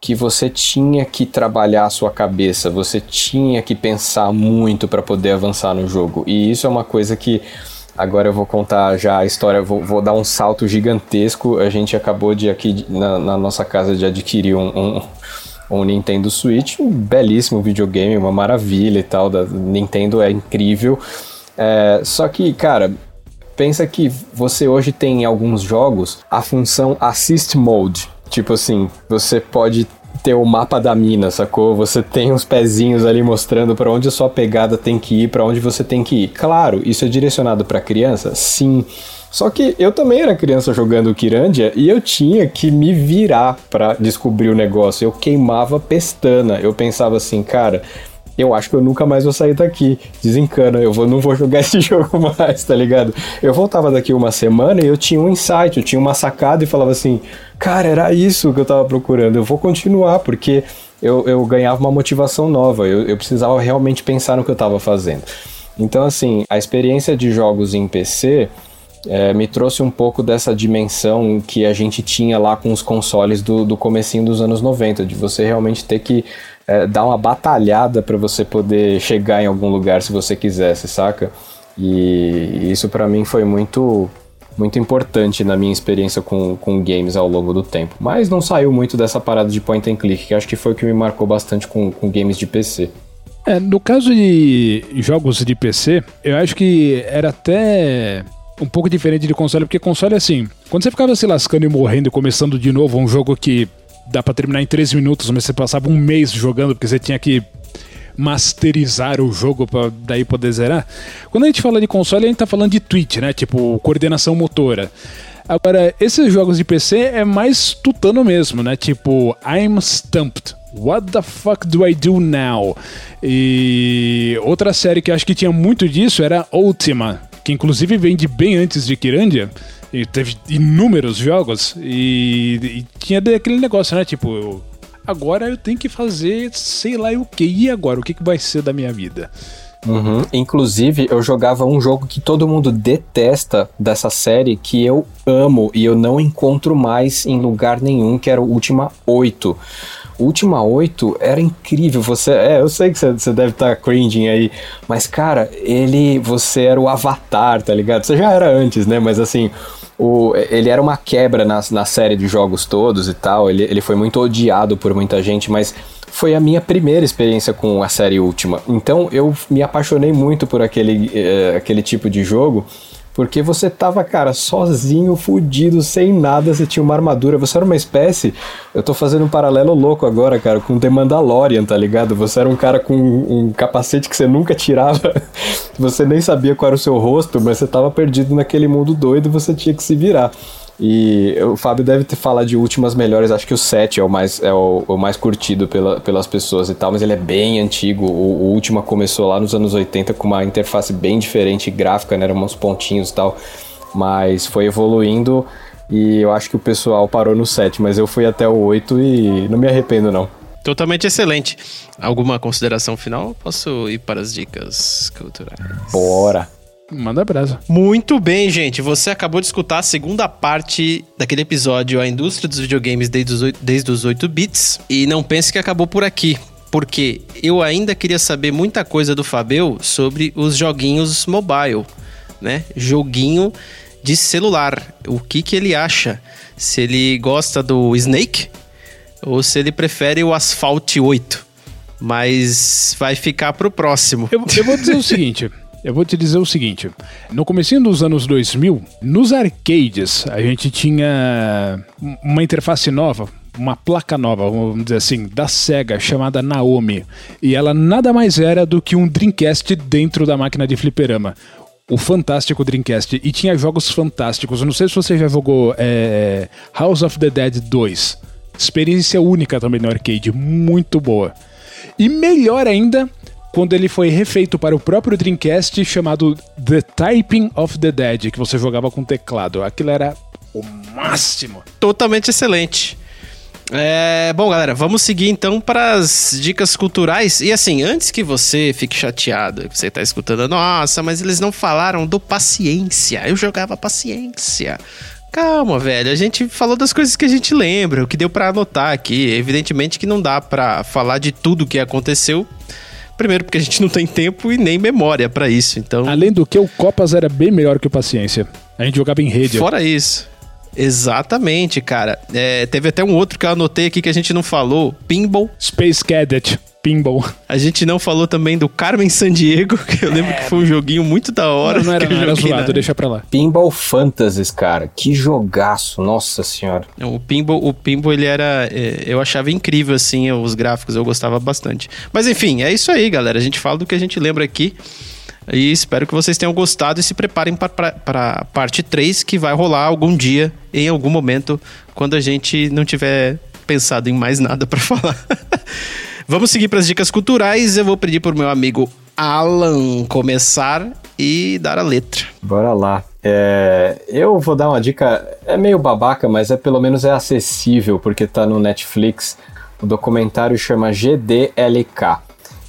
que você tinha que trabalhar a sua cabeça, você tinha que pensar muito para poder avançar no jogo. E isso é uma coisa que agora eu vou contar já a história, vou, vou dar um salto gigantesco. A gente acabou de aqui na, na nossa casa de adquirir um, um, um, Nintendo Switch, um belíssimo videogame, uma maravilha e tal. Da Nintendo é incrível. É, só que, cara, pensa que você hoje tem em alguns jogos a função Assist Mode Tipo assim, você pode ter o mapa da mina, sacou? Você tem uns pezinhos ali mostrando para onde a sua pegada tem que ir, para onde você tem que ir. Claro, isso é direcionado para criança? Sim. Só que eu também era criança jogando Kirandia e eu tinha que me virar para descobrir o negócio. Eu queimava pestana. Eu pensava assim, cara, eu acho que eu nunca mais vou sair daqui. Desencana, eu vou, não vou jogar [LAUGHS] esse jogo mais, tá ligado? Eu voltava daqui uma semana e eu tinha um insight, eu tinha uma sacada e falava assim, cara, era isso que eu tava procurando, eu vou continuar, porque eu, eu ganhava uma motivação nova, eu, eu precisava realmente pensar no que eu tava fazendo. Então, assim, a experiência de jogos em PC é, me trouxe um pouco dessa dimensão que a gente tinha lá com os consoles do, do comecinho dos anos 90, de você realmente ter que é, dar uma batalhada para você poder chegar em algum lugar se você quisesse, saca? E isso para mim foi muito muito importante na minha experiência com, com games ao longo do tempo. Mas não saiu muito dessa parada de point and click, que acho que foi o que me marcou bastante com, com games de PC. É, no caso de jogos de PC, eu acho que era até um pouco diferente de console, porque console é assim, quando você ficava se lascando e morrendo e começando de novo um jogo que dá para terminar em 3 minutos, mas você passava um mês jogando porque você tinha que masterizar o jogo para daí poder zerar. Quando a gente fala de console, a gente tá falando de Twitch, né? Tipo, coordenação motora. Agora, esses jogos de PC é mais tutano mesmo, né? Tipo, I'm stumped. What the fuck do I do now? E outra série que acho que tinha muito disso era Ultima, que inclusive vem de bem antes de Kirandia. E teve inúmeros jogos e, e tinha aquele negócio, né? Tipo, agora eu tenho que fazer sei lá o que. E agora? O que, que vai ser da minha vida? Uhum. Inclusive, eu jogava um jogo que todo mundo detesta dessa série, que eu amo e eu não encontro mais em lugar nenhum, que era o Ultima 8. Última 8 era incrível. Você, é, eu sei que você, você deve estar tá cringing aí, mas cara, ele, você era o Avatar, tá ligado? Você já era antes, né? Mas assim, o, ele era uma quebra na, na série de jogos todos e tal. Ele, ele foi muito odiado por muita gente, mas foi a minha primeira experiência com a série Última. Então eu me apaixonei muito por aquele, é, aquele tipo de jogo. Porque você tava, cara, sozinho, fudido, sem nada, você tinha uma armadura, você era uma espécie. Eu tô fazendo um paralelo louco agora, cara, com The Mandalorian, tá ligado? Você era um cara com um capacete que você nunca tirava, [LAUGHS] você nem sabia qual era o seu rosto, mas você tava perdido naquele mundo doido você tinha que se virar. E o Fábio deve ter falado de últimas melhores, acho que o 7 é o mais, é o, o mais curtido pela, pelas pessoas e tal, mas ele é bem antigo. O, o Última começou lá nos anos 80 com uma interface bem diferente, gráfica, né? Eram uns pontinhos e tal, mas foi evoluindo e eu acho que o pessoal parou no 7, mas eu fui até o 8 e não me arrependo não. Totalmente excelente. Alguma consideração final? Posso ir para as dicas culturais? Bora! Manda brasa. Muito bem, gente. Você acabou de escutar a segunda parte daquele episódio A Indústria dos Videogames desde os 8, desde os 8 bits. E não pense que acabou por aqui. Porque eu ainda queria saber muita coisa do Fabio sobre os joguinhos mobile, né? Joguinho de celular. O que, que ele acha? Se ele gosta do Snake ou se ele prefere o Asphalt 8. Mas vai ficar pro próximo. Eu, eu vou dizer o [LAUGHS] seguinte. Eu vou te dizer o seguinte: no começo dos anos 2000, nos arcades, a gente tinha uma interface nova, uma placa nova, vamos dizer assim, da Sega, chamada Naomi. E ela nada mais era do que um Dreamcast dentro da máquina de fliperama. O fantástico Dreamcast. E tinha jogos fantásticos. Não sei se você já jogou é, House of the Dead 2. Experiência única também no arcade, muito boa. E melhor ainda, quando ele foi refeito para o próprio Dreamcast chamado The Typing of the Dead, que você jogava com teclado. Aquilo era o máximo. Totalmente excelente. É, bom, galera, vamos seguir então para as dicas culturais. E assim, antes que você fique chateado, você está escutando, nossa, mas eles não falaram do paciência. Eu jogava paciência. Calma, velho. A gente falou das coisas que a gente lembra, o que deu para anotar aqui. Evidentemente que não dá para falar de tudo que aconteceu Primeiro, porque a gente não tem tempo e nem memória para isso. Então. Além do que, o Copas era bem melhor que o Paciência. A gente jogava em rede. Fora isso. Exatamente, cara. É, teve até um outro que eu anotei aqui que a gente não falou: Pinball. Space Cadet. Pinball. A gente não falou também do Carmen Sandiego, [LAUGHS] que eu lembro é. que foi um joguinho muito da hora. Não, não era, não era zoado, na... deixa pra lá. Pinball Fantasies, cara. Que jogaço, nossa senhora. O Pinball, o Pinball ele era. É, eu achava incrível, assim, os gráficos, eu gostava bastante. Mas enfim, é isso aí, galera. A gente fala do que a gente lembra aqui. E espero que vocês tenham gostado e se preparem para a parte 3, que vai rolar algum dia, em algum momento, quando a gente não tiver pensado em mais nada para [LAUGHS] falar. Vamos seguir para as dicas culturais. Eu vou pedir para o meu amigo Alan começar e dar a letra. Bora lá. É, eu vou dar uma dica, é meio babaca, mas é pelo menos é acessível, porque está no Netflix. O documentário chama GDLK.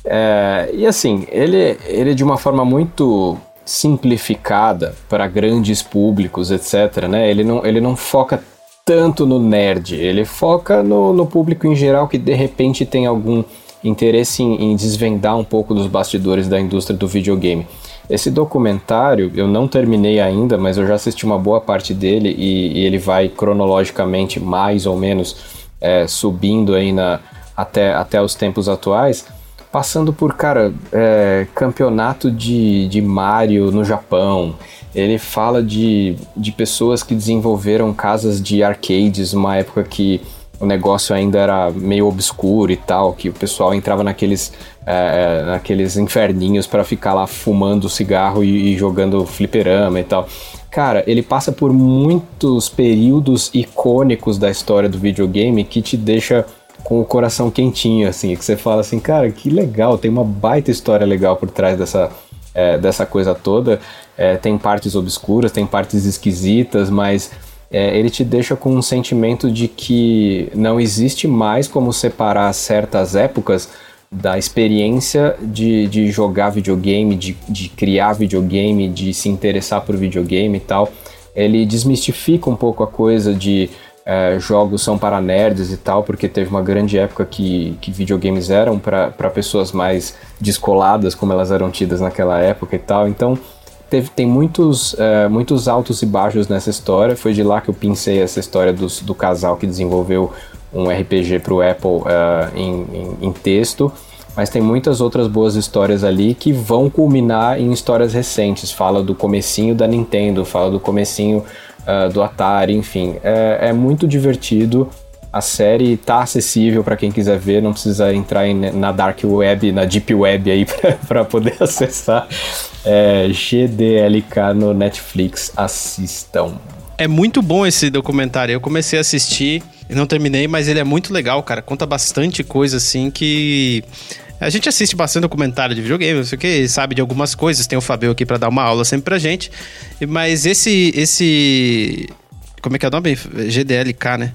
É, e assim, ele, ele de uma forma muito simplificada para grandes públicos, etc. Né? Ele, não, ele não foca tanto no nerd, ele foca no, no público em geral que de repente tem algum interesse em, em, desvendar um pouco dos bastidores da indústria do videogame. Esse documentário eu não terminei ainda, mas eu já assisti uma boa parte dele e, e ele vai cronologicamente mais ou menos é, subindo aí na, até, até os tempos atuais, passando por, cara, é, campeonato de, de Mario no Japão, ele fala de, de pessoas que desenvolveram casas de arcades numa época que o negócio ainda era meio obscuro e tal, que o pessoal entrava naqueles, é, naqueles inferninhos para ficar lá fumando cigarro e, e jogando fliperama e tal. Cara, ele passa por muitos períodos icônicos da história do videogame que te deixa com o coração quentinho, assim, que você fala assim, cara, que legal, tem uma baita história legal por trás dessa, é, dessa coisa toda. É, tem partes obscuras, tem partes esquisitas, mas é, ele te deixa com um sentimento de que não existe mais como separar certas épocas da experiência de, de jogar videogame, de, de criar videogame, de se interessar por videogame e tal. Ele desmistifica um pouco a coisa de é, jogos são para nerds e tal, porque teve uma grande época que, que videogames eram para pessoas mais descoladas, como elas eram tidas naquela época e tal. Então, teve, tem muitos, é, muitos altos e baixos nessa história. Foi de lá que eu pensei essa história dos, do casal que desenvolveu um RPG para o Apple é, em, em, em texto mas tem muitas outras boas histórias ali que vão culminar em histórias recentes. Fala do comecinho da Nintendo, fala do comecinho uh, do Atari, enfim. É, é, muito divertido. A série tá acessível para quem quiser ver, não precisa entrar em, na dark web, na deep web aí [LAUGHS] para poder [LAUGHS] acessar. É, GDLK no Netflix, assistam. É muito bom esse documentário. Eu comecei a assistir, não terminei, mas ele é muito legal, cara. Conta bastante coisa assim que a gente assiste bastante documentário de videogame, não sei o que, sabe de algumas coisas. Tem o Fabio aqui para dar uma aula sempre pra gente. Mas esse. esse como é que é o nome? GDLK, né?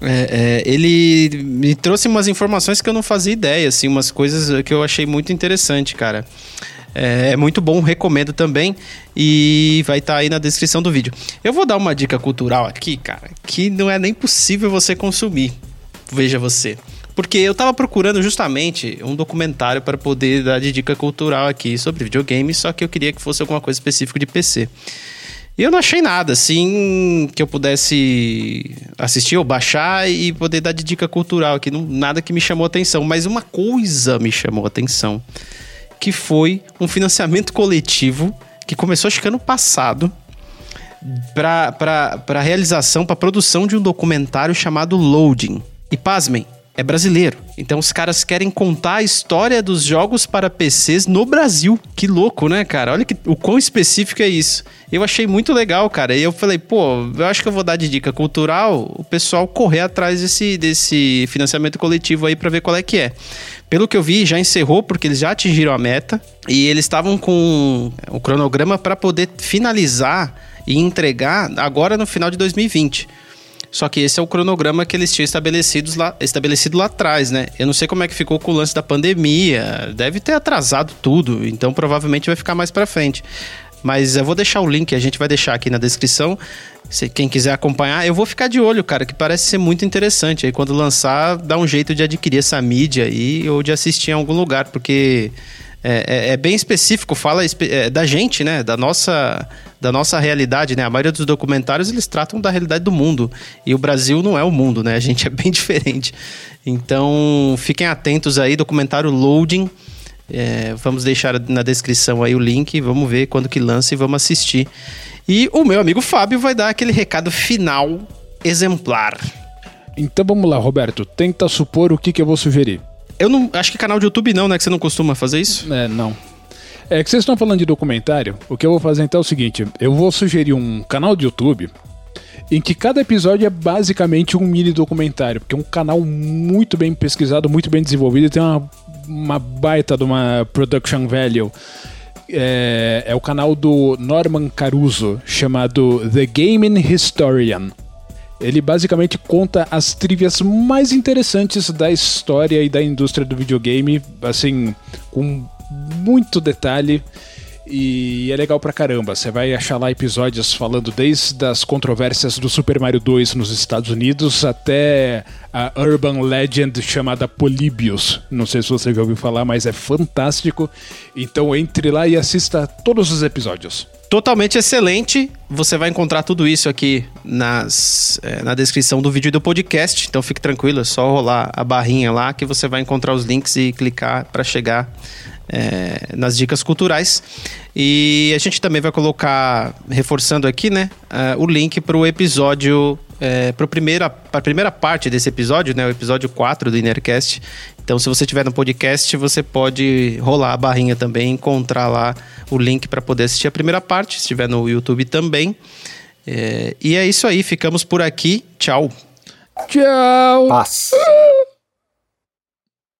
É, é, ele me trouxe umas informações que eu não fazia ideia, assim, umas coisas que eu achei muito interessante, cara. É, é muito bom, recomendo também e vai estar tá aí na descrição do vídeo. Eu vou dar uma dica cultural aqui, cara, que não é nem possível você consumir. Veja você. Porque eu tava procurando justamente um documentário para poder dar de dica cultural aqui sobre videogame, só que eu queria que fosse alguma coisa específica de PC. E eu não achei nada, assim, que eu pudesse assistir ou baixar e poder dar de dica cultural aqui. Não, nada que me chamou atenção. Mas uma coisa me chamou atenção, que foi um financiamento coletivo que começou, acho que ano passado, para a realização, para produção de um documentário chamado Loading. E pasmem, é brasileiro. Então os caras querem contar a história dos jogos para PCs no Brasil. Que louco, né, cara? Olha que, o quão específico é isso. Eu achei muito legal, cara. E eu falei, pô, eu acho que eu vou dar de dica cultural o pessoal correr atrás desse, desse financiamento coletivo aí para ver qual é que é. Pelo que eu vi, já encerrou porque eles já atingiram a meta e eles estavam com o cronograma para poder finalizar e entregar agora no final de 2020. Só que esse é o cronograma que eles tinham estabelecidos lá, estabelecido lá atrás, né? Eu não sei como é que ficou com o lance da pandemia. Deve ter atrasado tudo, então provavelmente vai ficar mais para frente. Mas eu vou deixar o link, a gente vai deixar aqui na descrição. Se quem quiser acompanhar, eu vou ficar de olho, cara, que parece ser muito interessante. Aí quando lançar, dá um jeito de adquirir essa mídia aí ou de assistir em algum lugar, porque é, é, é, bem específico, fala é, da gente, né? Da nossa, da nossa realidade, né? A maioria dos documentários eles tratam da realidade do mundo. E o Brasil não é o mundo, né? A gente é bem [LAUGHS] diferente. Então, fiquem atentos aí, documentário Loading. É, vamos deixar na descrição aí o link, vamos ver quando que lança e vamos assistir. E o meu amigo Fábio vai dar aquele recado final exemplar. Então vamos lá, Roberto. Tenta supor o que, que eu vou sugerir. Eu não. Acho que canal de YouTube não, né? Que você não costuma fazer isso? É, não. É que vocês estão falando de documentário. O que eu vou fazer então é o seguinte: eu vou sugerir um canal de YouTube em que cada episódio é basicamente um mini documentário, porque é um canal muito bem pesquisado, muito bem desenvolvido e tem uma, uma baita de uma production value. É, é o canal do Norman Caruso, chamado The Gaming Historian. Ele basicamente conta as trivias mais interessantes da história e da indústria do videogame, assim, com muito detalhe. E é legal pra caramba. Você vai achar lá episódios falando desde as controvérsias do Super Mario 2 nos Estados Unidos até a urban legend chamada Polybius. Não sei se você já ouviu falar, mas é fantástico. Então entre lá e assista todos os episódios totalmente excelente. Você vai encontrar tudo isso aqui nas, é, na descrição do vídeo e do podcast. Então fique tranquilo, é só rolar a barrinha lá que você vai encontrar os links e clicar para chegar é, nas dicas culturais. E a gente também vai colocar, reforçando aqui, né, uh, o link para o episódio, é, para primeira, a primeira parte desse episódio, né, o episódio 4 do Innercast. Então, se você estiver no podcast, você pode rolar a barrinha também, encontrar lá o link para poder assistir a primeira parte, se estiver no YouTube também. É, e é isso aí, ficamos por aqui. Tchau. Tchau. Paz.